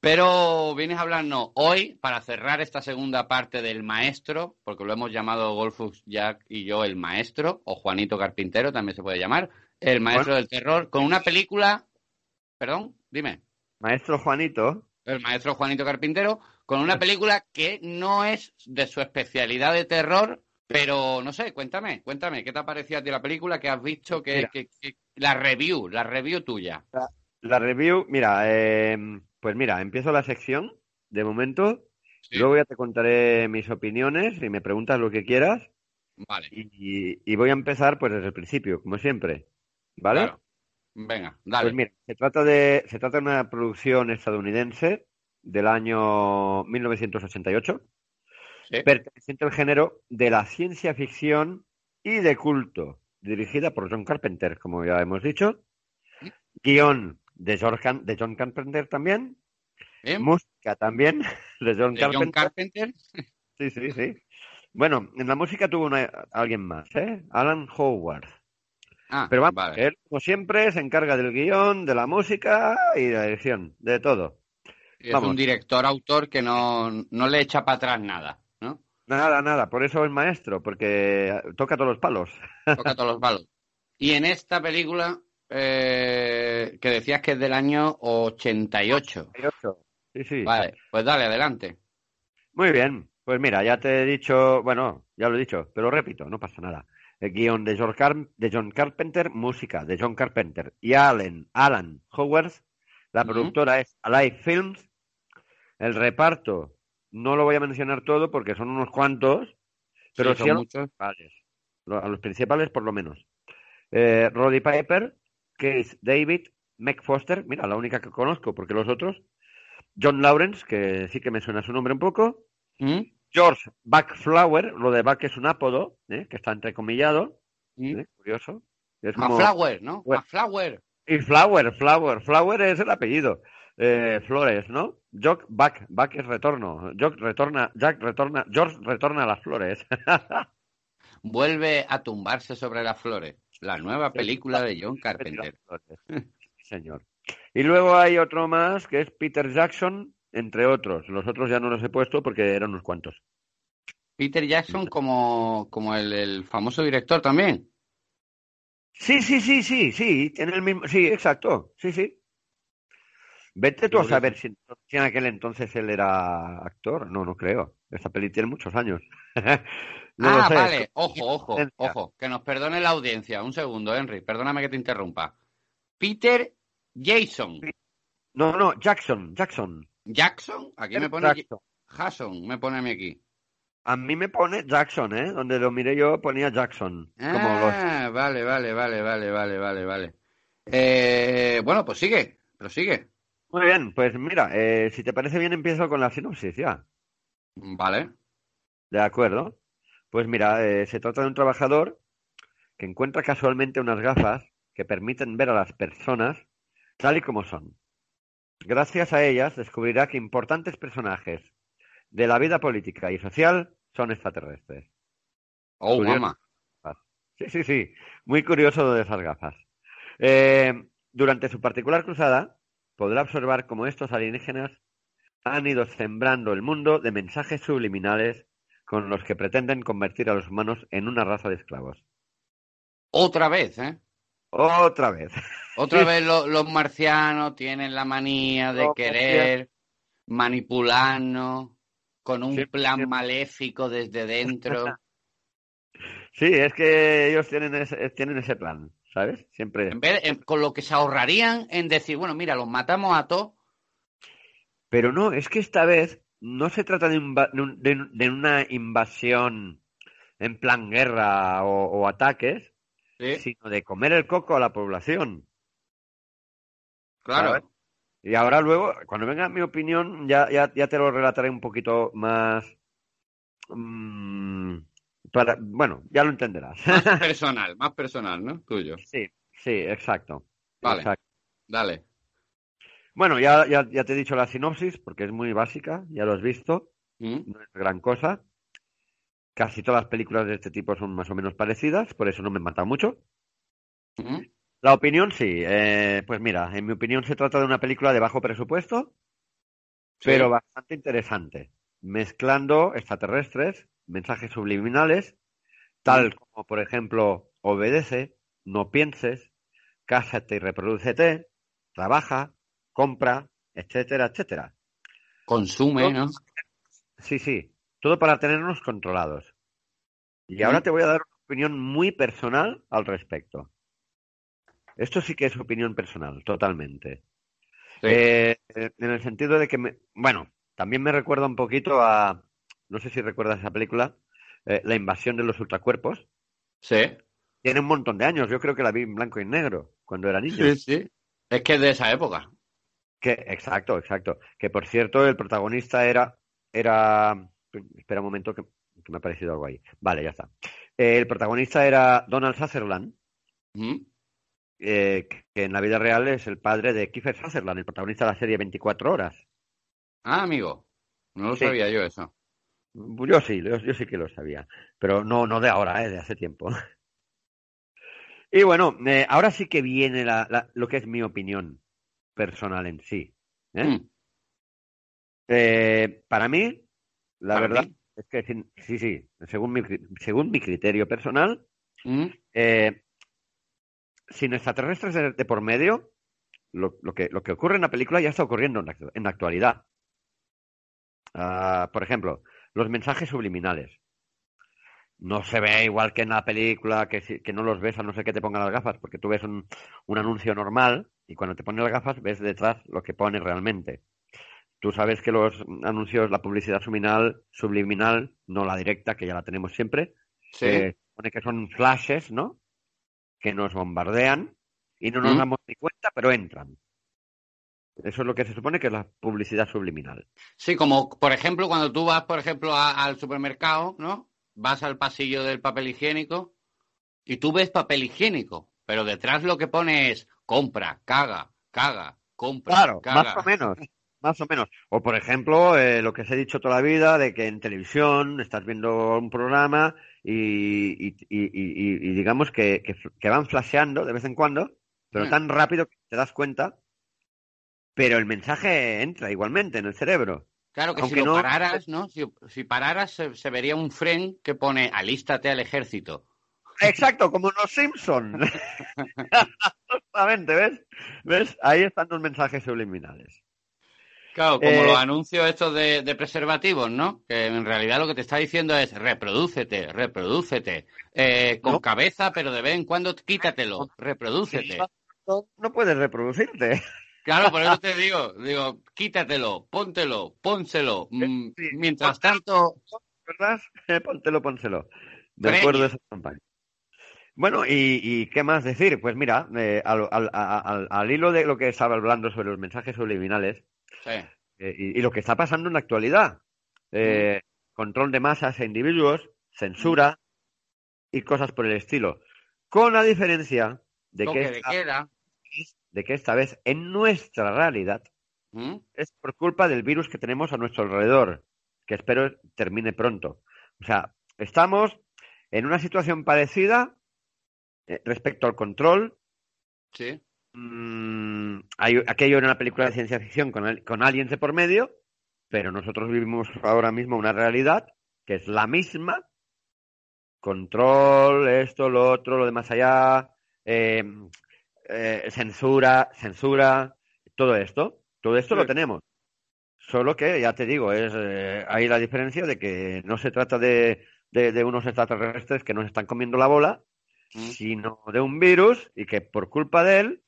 pero vienes a hablarnos hoy para cerrar esta segunda parte del maestro, porque lo hemos llamado Golfus Jack y yo el maestro, o Juanito Carpintero también se puede llamar, el maestro del terror, con una película, perdón, dime, Maestro Juanito, el maestro Juanito Carpintero, con una película que no es de su especialidad de terror, pero no sé, cuéntame, cuéntame, ¿qué te ha parecido a ti la película que has visto, que, Mira. que- que- la review, la review tuya? la review, mira, eh, pues mira, empiezo la sección de momento Luego ya te contaré mis opiniones y me preguntas lo que quieras. Vale. Y, voy a empezar pues desde el principio, como siempre. ¿Vale? Venga, dale. Pues mira, se trata de, se trata de una producción estadounidense del año 1988, perteneciente al género de la ciencia ficción y de culto, dirigida por John Carpenter, como ya hemos dicho. Guión de, de John Carpenter también. Música también de John Carpenter. Sí, sí, sí. Bueno, en la música tuvo alguien más, ¿eh? Alan Howard. Ah, Pero vamos, él, como siempre, se encarga del guion, de la música y de la dirección, de todo. Es un director, autor que no, no le echa para atrás nada. Nada, nada. Por eso es maestro, porque toca todos los palos. Toca todos los palos. Y en esta película, eh, que decías que es del año 88. 88. Sí, sí. Vale, pues dale, adelante. Muy bien. Pues mira, ya te he dicho, bueno, ya lo he dicho, pero repito, no pasa nada. El guion de, de John Carpenter, música de John Carpenter y Alan, Alan Howard. La productora es Alive Films. El reparto, no lo voy a mencionar todo porque son unos cuantos, pero sí, son muchos. A los principales por lo menos. Eh, Roddy Piper, Keith David, Meg Foster, mira, la única que conozco porque los otros. John Lawrence, que sí que me suena su nombre un poco. ¿Mm? George Backflower, lo de Back es un apodo, ¿eh? que está entrecomillado. ¿Mm? ¿eh? Curioso. Es Flower, ¿no? Flower. Y Flower, Flower. Flower es el apellido. Eh, Flores, ¿no? Jock Back, Back es retorno. Jock retorna, Jack retorna, George retorna a las flores. Vuelve a tumbarse sobre las flores. La nueva película de John Carpenter. señor. Y luego hay otro más que es Peter Jackson, entre otros. Los otros ya no los he puesto porque eran unos cuantos. Peter Jackson como, como el, famoso director también. Sí, sí, sí, sí, sí, tiene el mismo, sí, exacto, sí, sí. Vete tú a saber si, en aquel entonces él era actor. No, no creo. Esta peli tiene muchos años. ah, vale. Ojo, ojo, ojo. Que nos perdone la audiencia. Un segundo, Henry. Perdóname que te interrumpa. Peter Jason. No, no, Jackson, Jackson. Jackson, aquí me pone Jackson. me pone a mí aquí. A mí me pone Jackson, ¿eh? Donde lo miré yo ponía Jackson. Ah, vale, vale, vale, vale, vale, vale, vale. Eh, bueno, pues sigue, sigue. Muy bien, pues mira, eh, si te parece bien empiezo con la sinopsis ya. Vale. De acuerdo. Pues mira, eh, se trata de un trabajador que encuentra casualmente unas gafas que permiten ver a las personas tal y como son. Gracias a ellas descubrirá que importantes personajes de la vida política y social son extraterrestres. Oh, mamá. Sí, sí, sí. Muy curioso de esas gafas. Eh, durante su particular cruzada, podrá observar cómo estos alienígenas han ido sembrando el mundo de mensajes subliminales con los que pretenden convertir a los humanos en una raza de esclavos. Otra vez, ¿eh? Otra vez. Otra vez los marcianos tienen la manía de querer manipularnos con un plan maléfico desde dentro. Sí, es que ellos tienen ese, tienen ese plan, ¿sabes? Siempre. En vez con lo que se ahorrarían en decir, bueno, mira, los matamos a todos. Pero no, es que esta vez no se trata de, de, una invasión en plan guerra o ataques, sino de comer el coco a la población. Claro. Y ahora luego, cuando venga mi opinión, ya, ya, ya te lo relataré un poquito más... Mm, para, bueno, ya lo entenderás. Más personal, más personal, ¿no? Tuyo. Sí, sí, exacto. Vale, dale. Bueno, ya, ya, ya, te he dicho la sinopsis, porque es muy básica, ya lo has visto, ¿Mm? no es gran cosa. Casi todas las películas de este tipo son más o menos parecidas, por eso no me mata mucho. ¿Mm? La opinión sí. Eh, pues mira, en mi opinión se trata de una película de bajo presupuesto, pero bastante interesante, mezclando extraterrestres, mensajes subliminales, tal como por ejemplo obedece, no pienses, cásate y reproducete, trabaja, compra, etcétera, etcétera. Consume, ¿no? Sí, sí. Todo para tenernos controlados. Y ahora te voy a dar una opinión muy personal al respecto. Esto sí que es opinión personal, totalmente. Eh, en el sentido de que, me, bueno, también me recuerda un poquito a, no sé si recuerdas esa película, eh, La invasión de los ultracuerpos. Sí. Tiene un montón de años, yo creo que la vi en blanco y negro cuando era niño. Sí, sí. Es que es de esa época. Que, exacto, exacto. Que por cierto, el protagonista era, era, espera un momento que, me ha parecido algo ahí. Vale, ya está. el protagonista era Donald Sutherland, eh, que en la vida real es el padre de Kiefer Sutherland, el protagonista de la serie 24 horas. Ah, amigo. No lo sabía yo eso. Yo sí, yo, sí que lo sabía. Pero no, no de ahora, ¿eh? de hace tiempo. Y bueno, eh, ahora sí que viene la, lo que es mi opinión personal en sí. ¿eh? Mm. Eh, para mí, la verdad es que sí, sí, según mi, según mi criterio personal, mm. sin extraterrestres de, por medio, lo, que, lo que ocurre en la película ya está ocurriendo en la, actualidad. Ah, por ejemplo, los mensajes subliminales no se ve igual que en la película, que, que no los ves a no ser que te pongan las gafas, porque tú ves un, un, anuncio normal y cuando te pones las gafas ves detrás lo que pone realmente. Tú sabes que los anuncios, la publicidad subliminal, subliminal no la directa, que ya la tenemos siempre, se pone que son flashes, ¿no? Que nos bombardean y no nos ¿Mm? damos ni cuenta, pero entran. Eso es lo que se supone que es la publicidad subliminal. Sí, como por ejemplo cuando tú vas, por ejemplo, al supermercado, ¿no? vas al pasillo del papel higiénico y tú ves papel higiénico, pero detrás lo que pone es compra, caga, caga, compra. Claro, más o menos. Más o menos. O, por ejemplo, eh, lo que os he dicho toda la vida, de que en televisión estás viendo un programa y, y, digamos que, que, van flasheando de vez en cuando, pero mm. tan rápido que te das cuenta, pero el mensaje entra igualmente en el cerebro. Claro que si lo pararas, ¿no? Si, pararas, se, vería un fren que pone alístate al ejército. Exacto, como los Simpson. Justamente, ¿ves? ¿Ves? Ahí están los mensajes subliminales. Claro, como los eh, anuncios estos de, preservativos, ¿no? Que en realidad lo que te está diciendo es reprodúcete, reprodúcete. Eh, con cabeza, pero de vez en cuando quítatelo, reprodúcete. no puedes reproducirte. Claro, por eso te digo, digo, quítatelo, póntelo, pónselo. Mm, mientras tanto. ¿Verdad? póntelo, pónselo. De acuerdo a esa campaña. Bueno, y, qué más decir? Pues mira, eh, al, hilo de lo que estaba hablando sobre los mensajes subliminales eh, y, lo que está pasando en la actualidad, eh, control de masas e individuos, censura y cosas por el estilo, con la diferencia de que de queda de que esta vez en nuestra realidad ¿Mm? es por culpa del virus que tenemos a nuestro alrededor, que espero termine pronto. O sea, estamos en una situación parecida eh, respecto al control. Sí. Mm, hay, aquello era una película de ciencia ficción con, con aliens de por medio, pero nosotros vivimos ahora mismo una realidad que es la misma. Control, esto, lo otro, lo de más allá, eh, eh, censura, censura, todo esto, todo esto lo tenemos. Solo que, ya te digo, es eh, hay la diferencia de que no se trata de, de, unos extraterrestres que nos están comiendo la bola, mm. sino de un virus y que por culpa de él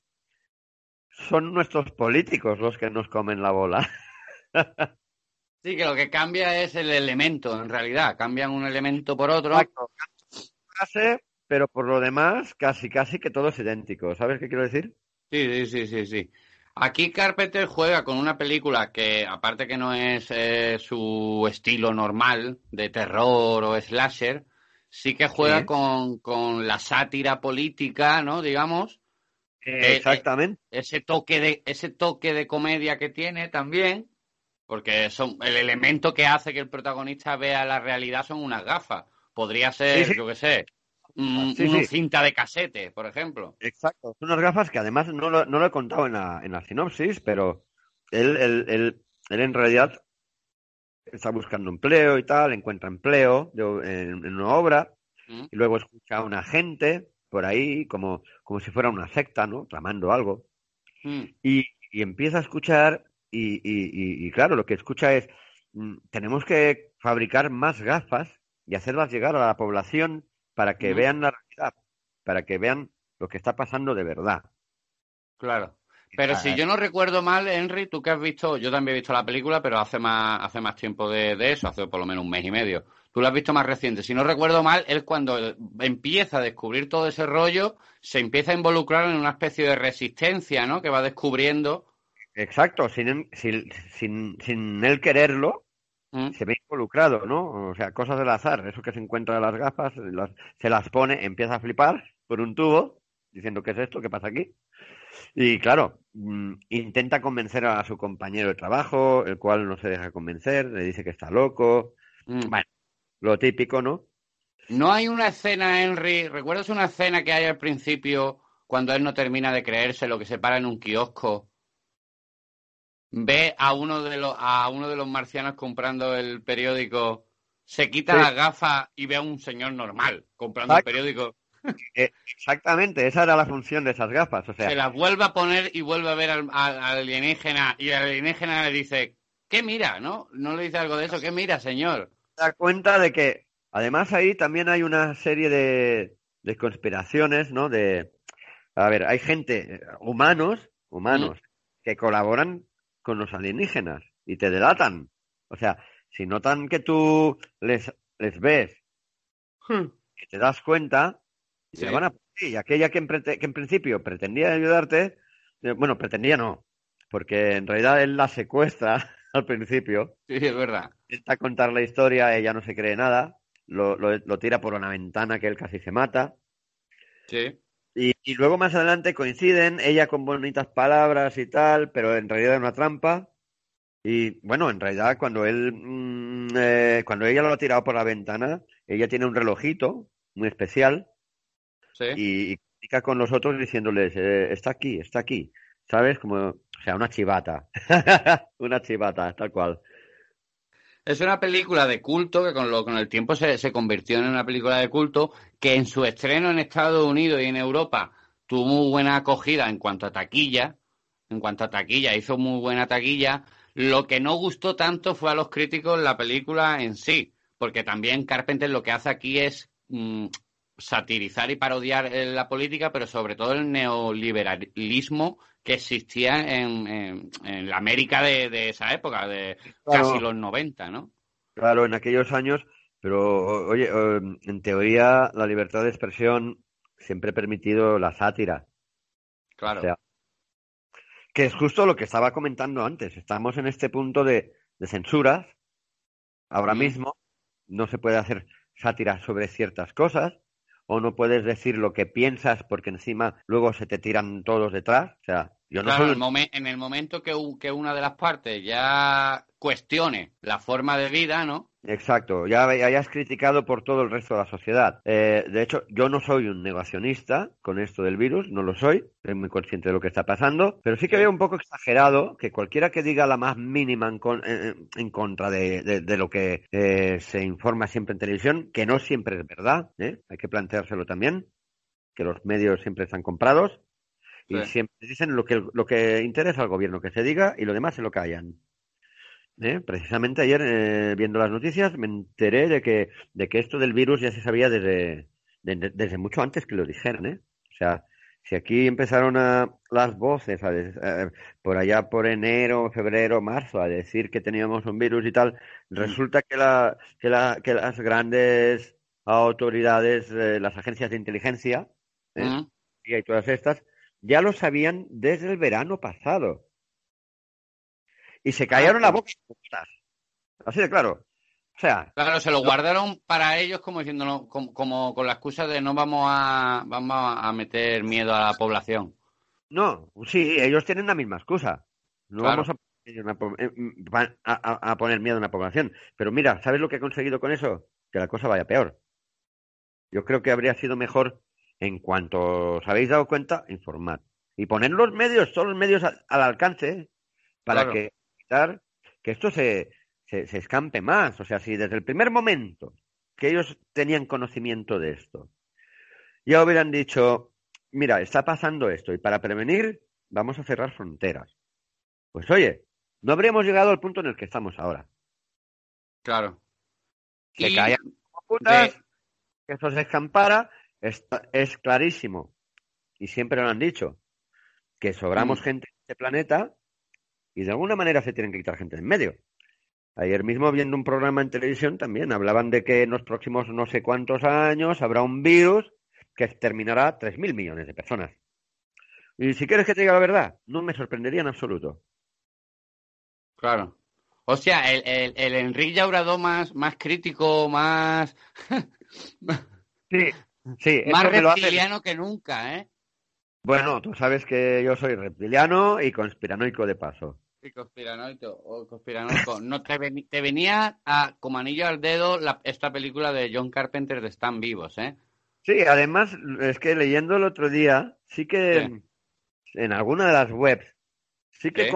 son nuestros políticos los que nos comen la bola. sí, que lo que cambia es el elemento, en realidad. Cambian un elemento por otro pero por lo demás, casi, casi que todo es idéntico. ¿Sabes qué quiero decir? Sí, sí, sí, sí, Aquí Carpenter juega con una película que, aparte que no es eh, su estilo normal de terror o slasher, sí que juega Con, con, la sátira política, ¿no? Digamos. Eh, exactamente. ese toque de ese toque de comedia que tiene también, porque son el elemento que hace que el protagonista vea la realidad son unas gafas. Podría ser, yo qué sé, un, cinta de casete, por ejemplo. Exacto, son unas gafas que además no lo, no lo he contado en la, en la sinopsis, pero él, él, él, él, en realidad está buscando empleo y tal, encuentra empleo en, una obra mm. y luego escucha a una gente por ahí como, como si fuera una secta, ¿no? Tramando algo. Mm. Y, y, empieza a escuchar y, y, y, claro, lo que escucha es, mm, tenemos que fabricar más gafas y hacerlas llegar a la población para que vean la realidad, para que vean lo que está pasando de verdad. Claro. Pero si yo no recuerdo mal, Henry, tú que has visto, yo también he visto la película, pero hace más, hace más tiempo de, eso, hace por lo menos un mes y medio. Tú lo has visto más reciente. Si no recuerdo mal, él cuando empieza a descubrir todo ese rollo, se empieza a involucrar en una especie de resistencia, ¿no? Que va descubriendo. Exacto, sin, sin, sin, él quererlo, mm. se ve involucrado, ¿no? O sea, cosas del azar. Eso que se encuentra en las gafas, se las pone, empieza a flipar por un tubo, diciendo, ¿qué es esto? ¿Qué pasa aquí? Y claro, mm, intenta convencer a su compañero de trabajo, el cual no se deja convencer, le dice que está loco. Mm. Bueno, lo típico, ¿no? No hay una escena, Henry, ¿recuerdas una escena que hay al principio cuando él no termina de creerse lo que se para en un kiosco? Ve a uno de los, a uno de los marcianos comprando el periódico, se quita la las gafas y ve a un señor normal comprando el periódico. Eh, exactamente, esa era la función de esas gafas. O sea, se las vuelve a poner y vuelve a ver al, alienígena y el alienígena le dice, ¿qué mira? ¿No? No le dice algo de eso, ¿qué mira, señor? Se da cuenta de que, además ahí también hay una serie de, de conspiraciones, ¿no? De, a ver, hay gente, humanos, humanos, mm. que colaboran con los alienígenas y te delatan. O sea, si notan que tú les, les ves hmm. y te das cuenta, y aquella que en, principio pretendía ayudarte, eh, bueno, pretendía no, porque en realidad él la secuestra al principio. Sí, es verdad. Intenta contar la historia, ella no se cree nada, lo, lo, tira por una ventana que él casi se mata. Sí. Y, luego más adelante coinciden, ella con bonitas palabras y tal, pero en realidad es una trampa. Y bueno, en realidad cuando él, mm, eh, cuando ella lo ha tirado por la ventana, ella tiene un relojito muy especial y, y con los otros diciéndoles, eh, está aquí, está aquí. ¿Sabes? Como, o sea, una chivata. una chivata, tal cual. Es una película de culto que con, lo, con el tiempo se, convirtió en una película de culto que en su estreno en Estados Unidos y en Europa tuvo muy buena acogida en cuanto a taquilla. En cuanto a taquilla, hizo muy buena taquilla. Lo que no gustó tanto fue a los críticos la película en sí, porque también Carpenter lo que hace aquí es mm, satirizar y parodiar eh, la política, pero sobre todo el neoliberalismo que existía en, en, la América de, esa época, de casi los 90, ¿no? Claro, en aquellos años, pero oye, en teoría la libertad de expresión siempre ha permitido la sátira. Claro. que es justo lo que estaba comentando antes. Estamos en este punto de, de censuras. Ahora mismo no se puede hacer sátira sobre ciertas cosas o no puedes decir lo que piensas porque encima luego se te tiran todos detrás. O sea, yo no claro, en el momento que, que una de las partes ya cuestione la forma de vida, ¿no? Exacto, ya hayas criticado por todo el resto de la sociedad. Eh, de hecho, yo no soy un negacionista con esto del virus, no lo soy, soy muy consciente de lo que está pasando, pero sí que veo un poco exagerado que cualquiera que diga la más mínima en, en, contra de, lo que eh, se informa siempre en televisión, que no siempre es verdad, ¿eh? hay que planteárselo también, que los medios siempre están comprados y siempre dicen lo que, lo que interesa al gobierno que se diga y lo demás se lo callan. ¿eh? Precisamente ayer, eh, viendo las noticias, me enteré de que, de que esto del virus ya se sabía desde, desde mucho antes que lo dijeran. ¿eh? O sea, si aquí empezaron a, las voces a, por allá por enero, febrero, marzo a decir que teníamos un virus y tal, mm. resulta que, la, que, la, que las grandes autoridades, eh, las agencias de inteligencia mm. y todas estas, ya lo sabían desde el verano pasado y se callaron la boca. Así de claro. O sea. Claro, se lo guardaron para ellos como diciendo, como, con la excusa de no vamos a, vamos a meter miedo a la población. No, sí, ellos tienen la misma excusa. No vamos eh, a, a, poner miedo a una población. Pero mira, ¿sabes lo que he conseguido con eso? Que la cosa vaya peor. Yo creo que habría sido mejor, en cuanto os habéis dado cuenta, informar. Y poner los medios, todos los medios al, alcance, para que que esto se, se, escampe más. O sea, si desde el primer momento que ellos tenían conocimiento de esto, ya hubieran dicho, mira, está pasando esto y para prevenir vamos a cerrar fronteras. Pues oye, no habríamos llegado al punto en el que estamos ahora. Claro. Que caigan putas, que eso se escampara, es, es clarísimo. Y siempre lo han dicho que sobramos Mm. gente en este planeta y de alguna manera se tienen que quitar gente en medio. Ayer mismo viendo un programa en televisión también hablaban de que en los próximos no sé cuántos años habrá un virus que exterminará 3.000 millones de personas. Y si quieres que te diga la verdad, no me sorprendería en absoluto. Claro. O sea, el, el, el Enrique Llauradó más, más crítico, más, Sí, sí, más hace- reptiliano que nunca, ¿eh? Bueno, tú sabes que yo soy reptiliano y conspiranoico de paso. Sí, conspiranoico, o conspiranoico. No, te, venía a, como anillo al dedo la- esta película de John Carpenter de Están Vivos, ¿eh? Sí, además, es que leyendo el otro día, sí que en alguna de las webs, sí que.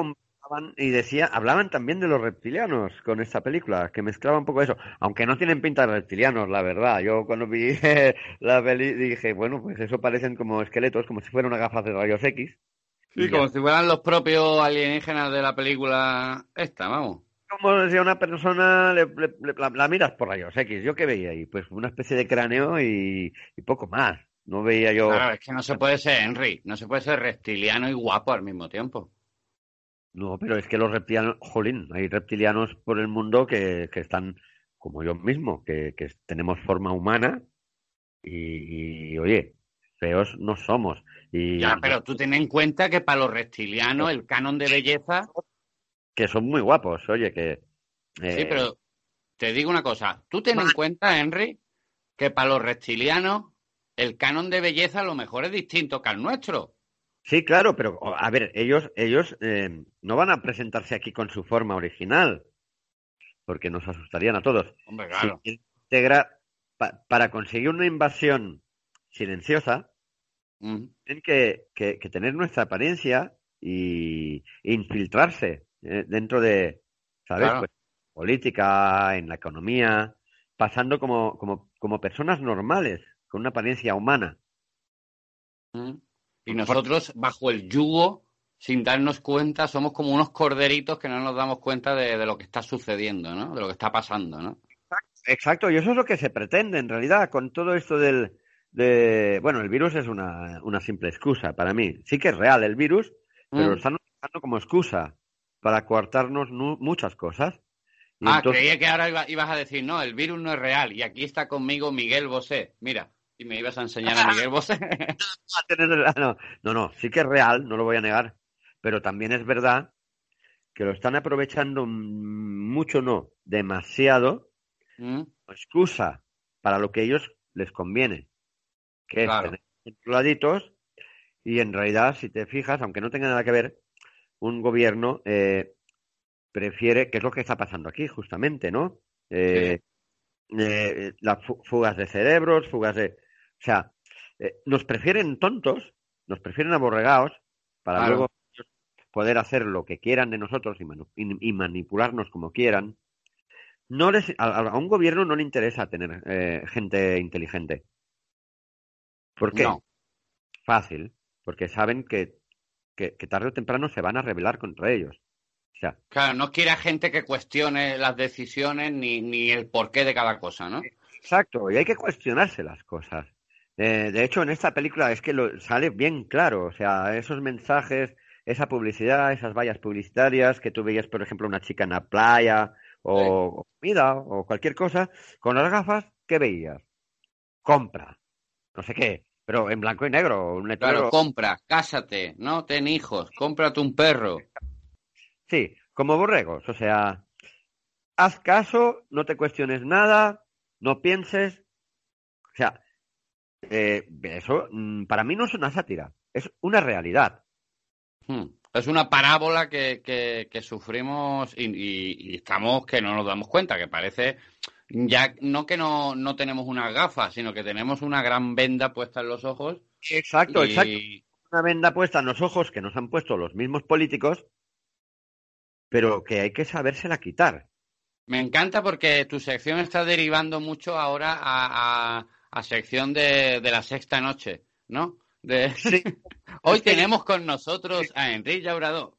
Comparaban y decía, hablaban también de los reptilianos con esta película, que mezclaba un poco eso, aunque no tienen pinta de reptilianos, la verdad. Yo cuando vi la peli dije, bueno, pues eso parecen como esqueletos, como si fueran unas gafas de rayos X. Sí, Y como ya. si fueran los propios alienígenas de la película esta, vamos. Como si a una persona le, le- le- la, la miras por rayos X. ¿Yo qué veía ahí? Pues una especie de cráneo y, y poco más. No veía yo... Claro, es que no se puede ser Henry, no se puede ser reptiliano y guapo al mismo tiempo. No, pero es que los reptilianos, jolín, hay reptilianos por el mundo que, que están como yo mismo, que, que tenemos forma humana y, y, oye, feos no somos. Y Ya, pero tú ten en cuenta que para los reptilianos el canon de belleza que son muy guapos, oye, que... Sí, eh, pero te digo una cosa. Tú ten en cuenta, Henry, que para los reptilianos el canon de belleza a lo mejor es distinto que al nuestro. Sí, claro, pero a ver, ellos, ellos eh, no van a presentarse aquí con su forma original, porque nos asustarían a todos. Hombre, claro. pa- para conseguir una invasión silenciosa, tienen que, que- que tener nuestra apariencia y infiltrarse eh, dentro de, ¿sabes? Claro. Pues, política, en la economía, pasando como, como, como personas normales, con una apariencia humana. Y nosotros, bajo el yugo, sin darnos cuenta, somos como unos corderitos que no nos damos cuenta de, de lo que está sucediendo, ¿no? De lo que está pasando, ¿no? Exacto, y eso es lo que se pretende en realidad con todo esto del... De, bueno, el virus es una, una simple excusa para mí. Sí que es real el virus, pero Mm. lo están usando como excusa para coartarnos muchas cosas. Y Ah, entonces- creía que ahora iba- ibas a decir, no, el virus no es real. Y aquí está conmigo Miguel Bosé. Mira, y me ibas a enseñar a Miguel Bosé. no, no, no, sí que es real, no lo voy a negar, pero también es verdad que lo están aprovechando mucho, no, demasiado, Mm. excusa para lo que a ellos les conviene, que Claro. es tener controladitos y en realidad, si te fijas, aunque no tenga nada que ver, un gobierno eh, prefiere, que es lo que está pasando aquí justamente, ¿no? Eh, eh, las fu- fugas de cerebros, fugas de... O sea, eh, nos prefieren tontos, nos prefieren aborregados para Claro. luego poder hacer lo que quieran de nosotros y, manu- y- y manipularnos como quieran. No les, a, a un gobierno no le interesa tener eh, gente inteligente. ¿Por qué? No. Fácil, porque saben que, que, que tarde o temprano se van a rebelar contra ellos. O sea, Claro, no quiere a gente que cuestione las decisiones ni, ni el porqué de cada cosa, ¿no? Exacto, y hay que cuestionarse las cosas. Eh, de hecho, en esta película es que lo, sale bien claro, o sea, esos mensajes, esa publicidad, esas vallas publicitarias que tú veías, por ejemplo, una chica en la playa o, comida o cualquier cosa, con las gafas, ¿qué veías? Compra, no sé qué, pero en blanco y negro, un letrero. Claro, compra, cásate, no ten hijos, cómprate un perro. Sí, como borregos, o sea, haz caso, no te cuestiones nada, no pienses, o sea, eh, eso mm, para mí no es una sátira, es una realidad. Hmm. Es una parábola que, que, que sufrimos y, y- y estamos que no nos damos cuenta, que parece ya no que no, no tenemos unas gafas, sino que tenemos una gran venda puesta en los ojos. Exacto, y- exacto. Una venda puesta en los ojos que nos han puesto los mismos políticos, pero que hay que sabérsela quitar. Me encanta porque tu sección está derivando mucho ahora a, a- a sección de, de la sexta noche, ¿no? De... Sí. Hoy tenemos con nosotros a Enrique Llaurador.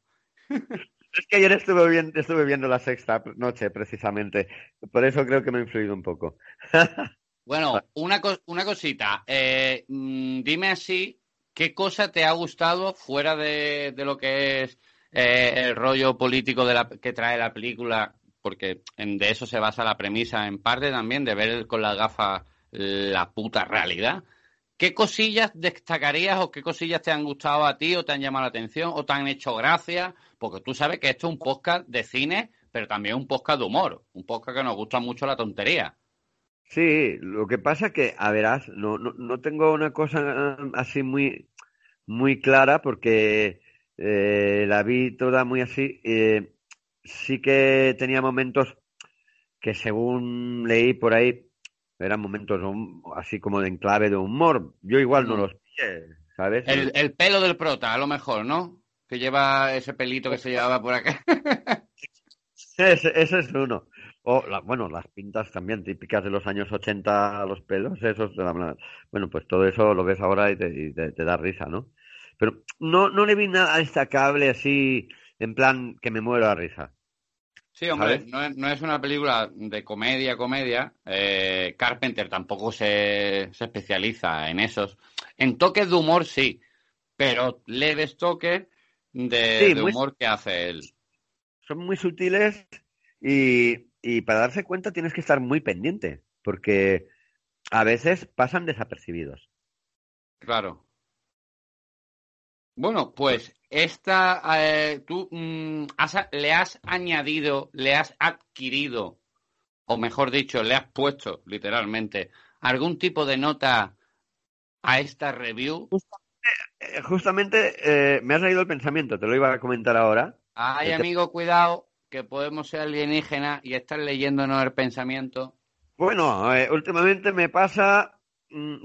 Es que ayer estuve viendo, estuve viendo la sexta noche, precisamente. Por eso creo que me ha influido un poco. Bueno, una, co- una cosita. eh, mm, dime así ¿qué cosa te ha gustado fuera de, lo que es eh, el rollo político de la, que trae la película? Porque de eso se basa la premisa, en parte también, de ver con las gafas la puta realidad. ¿Qué cosillas destacarías o qué cosillas te han gustado a ti o te han llamado la atención o te han hecho gracia? Porque tú sabes que esto es un podcast de cine, pero también un podcast de humor, un podcast que nos gusta mucho la tontería. Sí, lo que pasa que, a verás, no, no, no tengo una cosa así muy, muy clara porque eh, la vi toda muy así. Eh, sí que tenía momentos que según leí por ahí eran momentos así como de enclave de humor. Yo igual no los pillé, ¿sabes? El, pelo del prota, a lo mejor, ¿no? Que lleva ese pelito que se llevaba por acá. ese, es uno. O, bueno, las pintas también típicas de los años 80, los pelos, esos. Bueno, pues todo eso lo ves ahora y te, da risa, ¿no? Pero no, no le vi nada destacable así, en plan que me muero a risa. Sí, hombre, no es, una película de comedia, comedia. Eh, Carpenter tampoco se, especializa en esos. En toques de humor sí, pero leves toques de, humor que hace él. Son muy sutiles y, y para darse cuenta tienes que estar muy pendiente, porque a veces pasan desapercibidos. Claro. Bueno, pues esta, eh, tú mm, le has añadido, le has adquirido, o mejor dicho, le has puesto literalmente algún tipo de nota a esta review. Justamente, eh, eh, me has leído el pensamiento, te lo iba a comentar ahora. Ay, amigo, cuidado, que podemos ser alienígenas y estar leyéndonos el pensamiento. Bueno, últimamente me pasa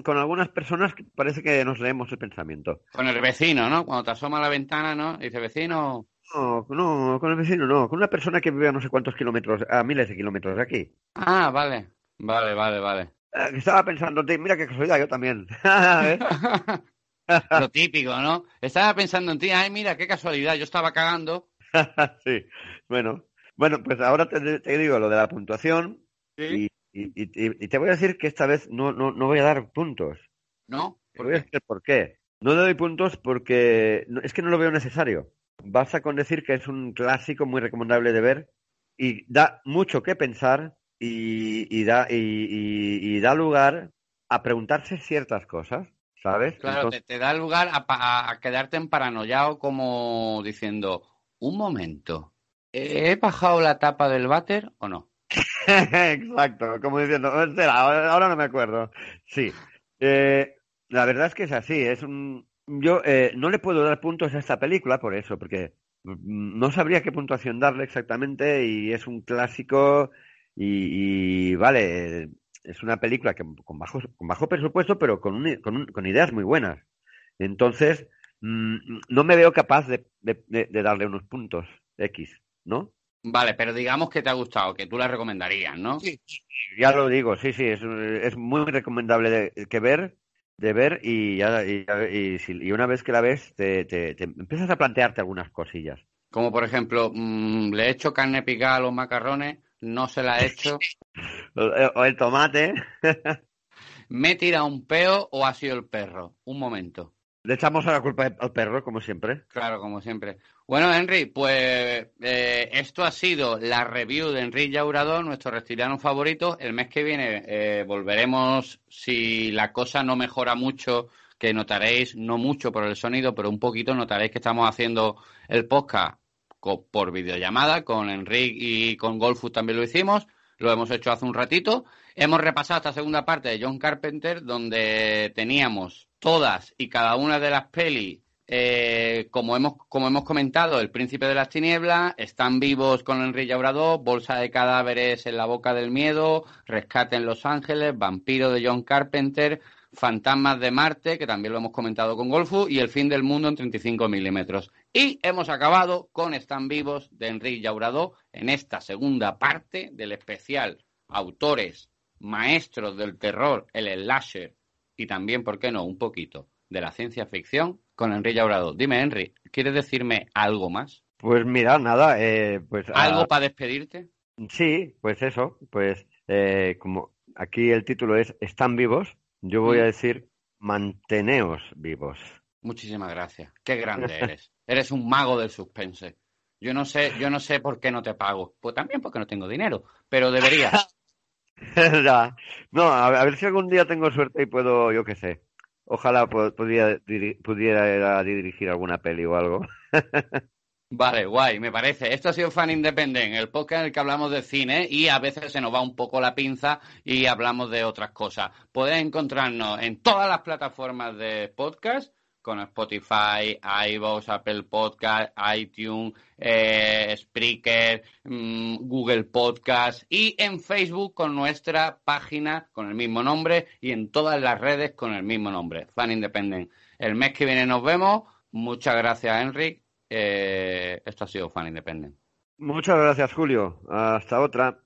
con algunas personas que parece que nos leemos el pensamiento. Con el vecino, ¿no? Cuando te asoma a la ventana, ¿no? Dice, vecino... No, no, con el vecino no, con una persona que vive a no sé cuántos kilómetros, a miles de kilómetros de aquí. Ah, vale, vale, vale, vale. Eh, estaba pensando, mira qué casualidad, yo también. Lo típico, ¿no? Estaba pensando en ti, ay, mira qué casualidad, yo estaba cagando. sí, bueno. Bueno, pues ahora te, digo lo de la puntuación. ¿Sí? Y, te voy a decir que esta vez no, no, no voy a dar puntos. ¿No? Te voy a decir por qué. No le doy puntos porque es que no lo veo necesario. Basta con decir que es un clásico muy recomendable de ver y da mucho que pensar y, da, y, da lugar a preguntarse ciertas cosas, ¿sabes? Claro, te, da lugar a, a quedarte en paranoiao como diciendo, un momento, ¿he bajado la tapa del váter o no? Exacto, como diciendo, ahora no me acuerdo. Sí, eh, la verdad es que es así. Es un, yo eh, no le puedo dar puntos a esta película por eso, porque no sabría qué puntuación darle exactamente y es un clásico y, vale, es una película que con bajo, con bajo presupuesto, pero con, con, ideas muy buenas. Entonces, mm, no me veo capaz de darle unos puntos X, ¿no? Vale, pero digamos que te ha gustado, que tú la recomendarías, ¿no? Sí, ya lo digo, sí, sí, es, es muy recomendable de, que ver, de ver y, ya, y, y, una vez que la ves te, te, empiezas a plantearte algunas cosillas. Como por ejemplo, mm, le he hecho carne picada a los macarrones, no se la he hecho. o el tomate. ¿Me he tirado un peo o ha sido el perro? Un momento. Le echamos a la culpa al perro, como siempre. Claro, como siempre. Bueno, Henry, pues eh, esto ha sido la review de Enrique Llaurador, nuestro reptiliano favorito. El mes que viene eh, volveremos, si la cosa no mejora mucho, que notaréis, no mucho por el sonido, pero un poquito notaréis que estamos haciendo el podcast por videollamada con Enrique y con Golfus también lo hicimos. Lo hemos hecho hace un ratito. Hemos repasado esta segunda parte de John Carpenter, donde teníamos todas y cada una de las pelis eh, como, hemos, como hemos comentado, El Príncipe de las Tinieblas, Están vivos con Enrique Llaurador, Bolsa de cadáveres en la boca del miedo, Rescate en Los Ángeles, Vampiro de John Carpenter, Fantasmas de Marte, que también lo hemos comentado con Golfu, y El fin del mundo en 35 milímetros. Y hemos acabado con Están vivos de Enrique Llaurador en esta segunda parte del especial Autores, Maestros del Terror, el Slasher y también, ¿por qué no?, un poquito de la ciencia ficción con Enrique Llaurador. Dime, Henry, ¿quieres decirme algo más? Pues mira, nada, eh, pues... ¿Algo para despedirte? Sí, pues eso, pues eh, como aquí el título es Están vivos, yo voy a mm. decir manteneos vivos. Muchísimas gracias. Qué grande eres. Eres un mago del suspense. Yo no sé, yo no sé por qué no te pago. Pues también porque no tengo dinero, pero deberías. no, a ver si algún día tengo suerte y puedo, yo qué sé. Ojalá pudiera, dirigir alguna peli o algo. Vale, guay, me parece. Esto ha sido Fan Independent, el podcast en el que hablamos de cine y a veces se nos va un poco la pinza y hablamos de otras cosas. Puedes encontrarnos en todas las plataformas de podcast con Spotify, iVoox, Apple Podcast, iTunes, eh, Spreaker, mm, Google Podcast y en Facebook con nuestra página con el mismo nombre y en todas las redes con el mismo nombre, Fan Independent. El mes que viene nos vemos. Muchas gracias, Enric. Eh, esto ha sido Fan Independent. Muchas gracias, Julio. Hasta otra.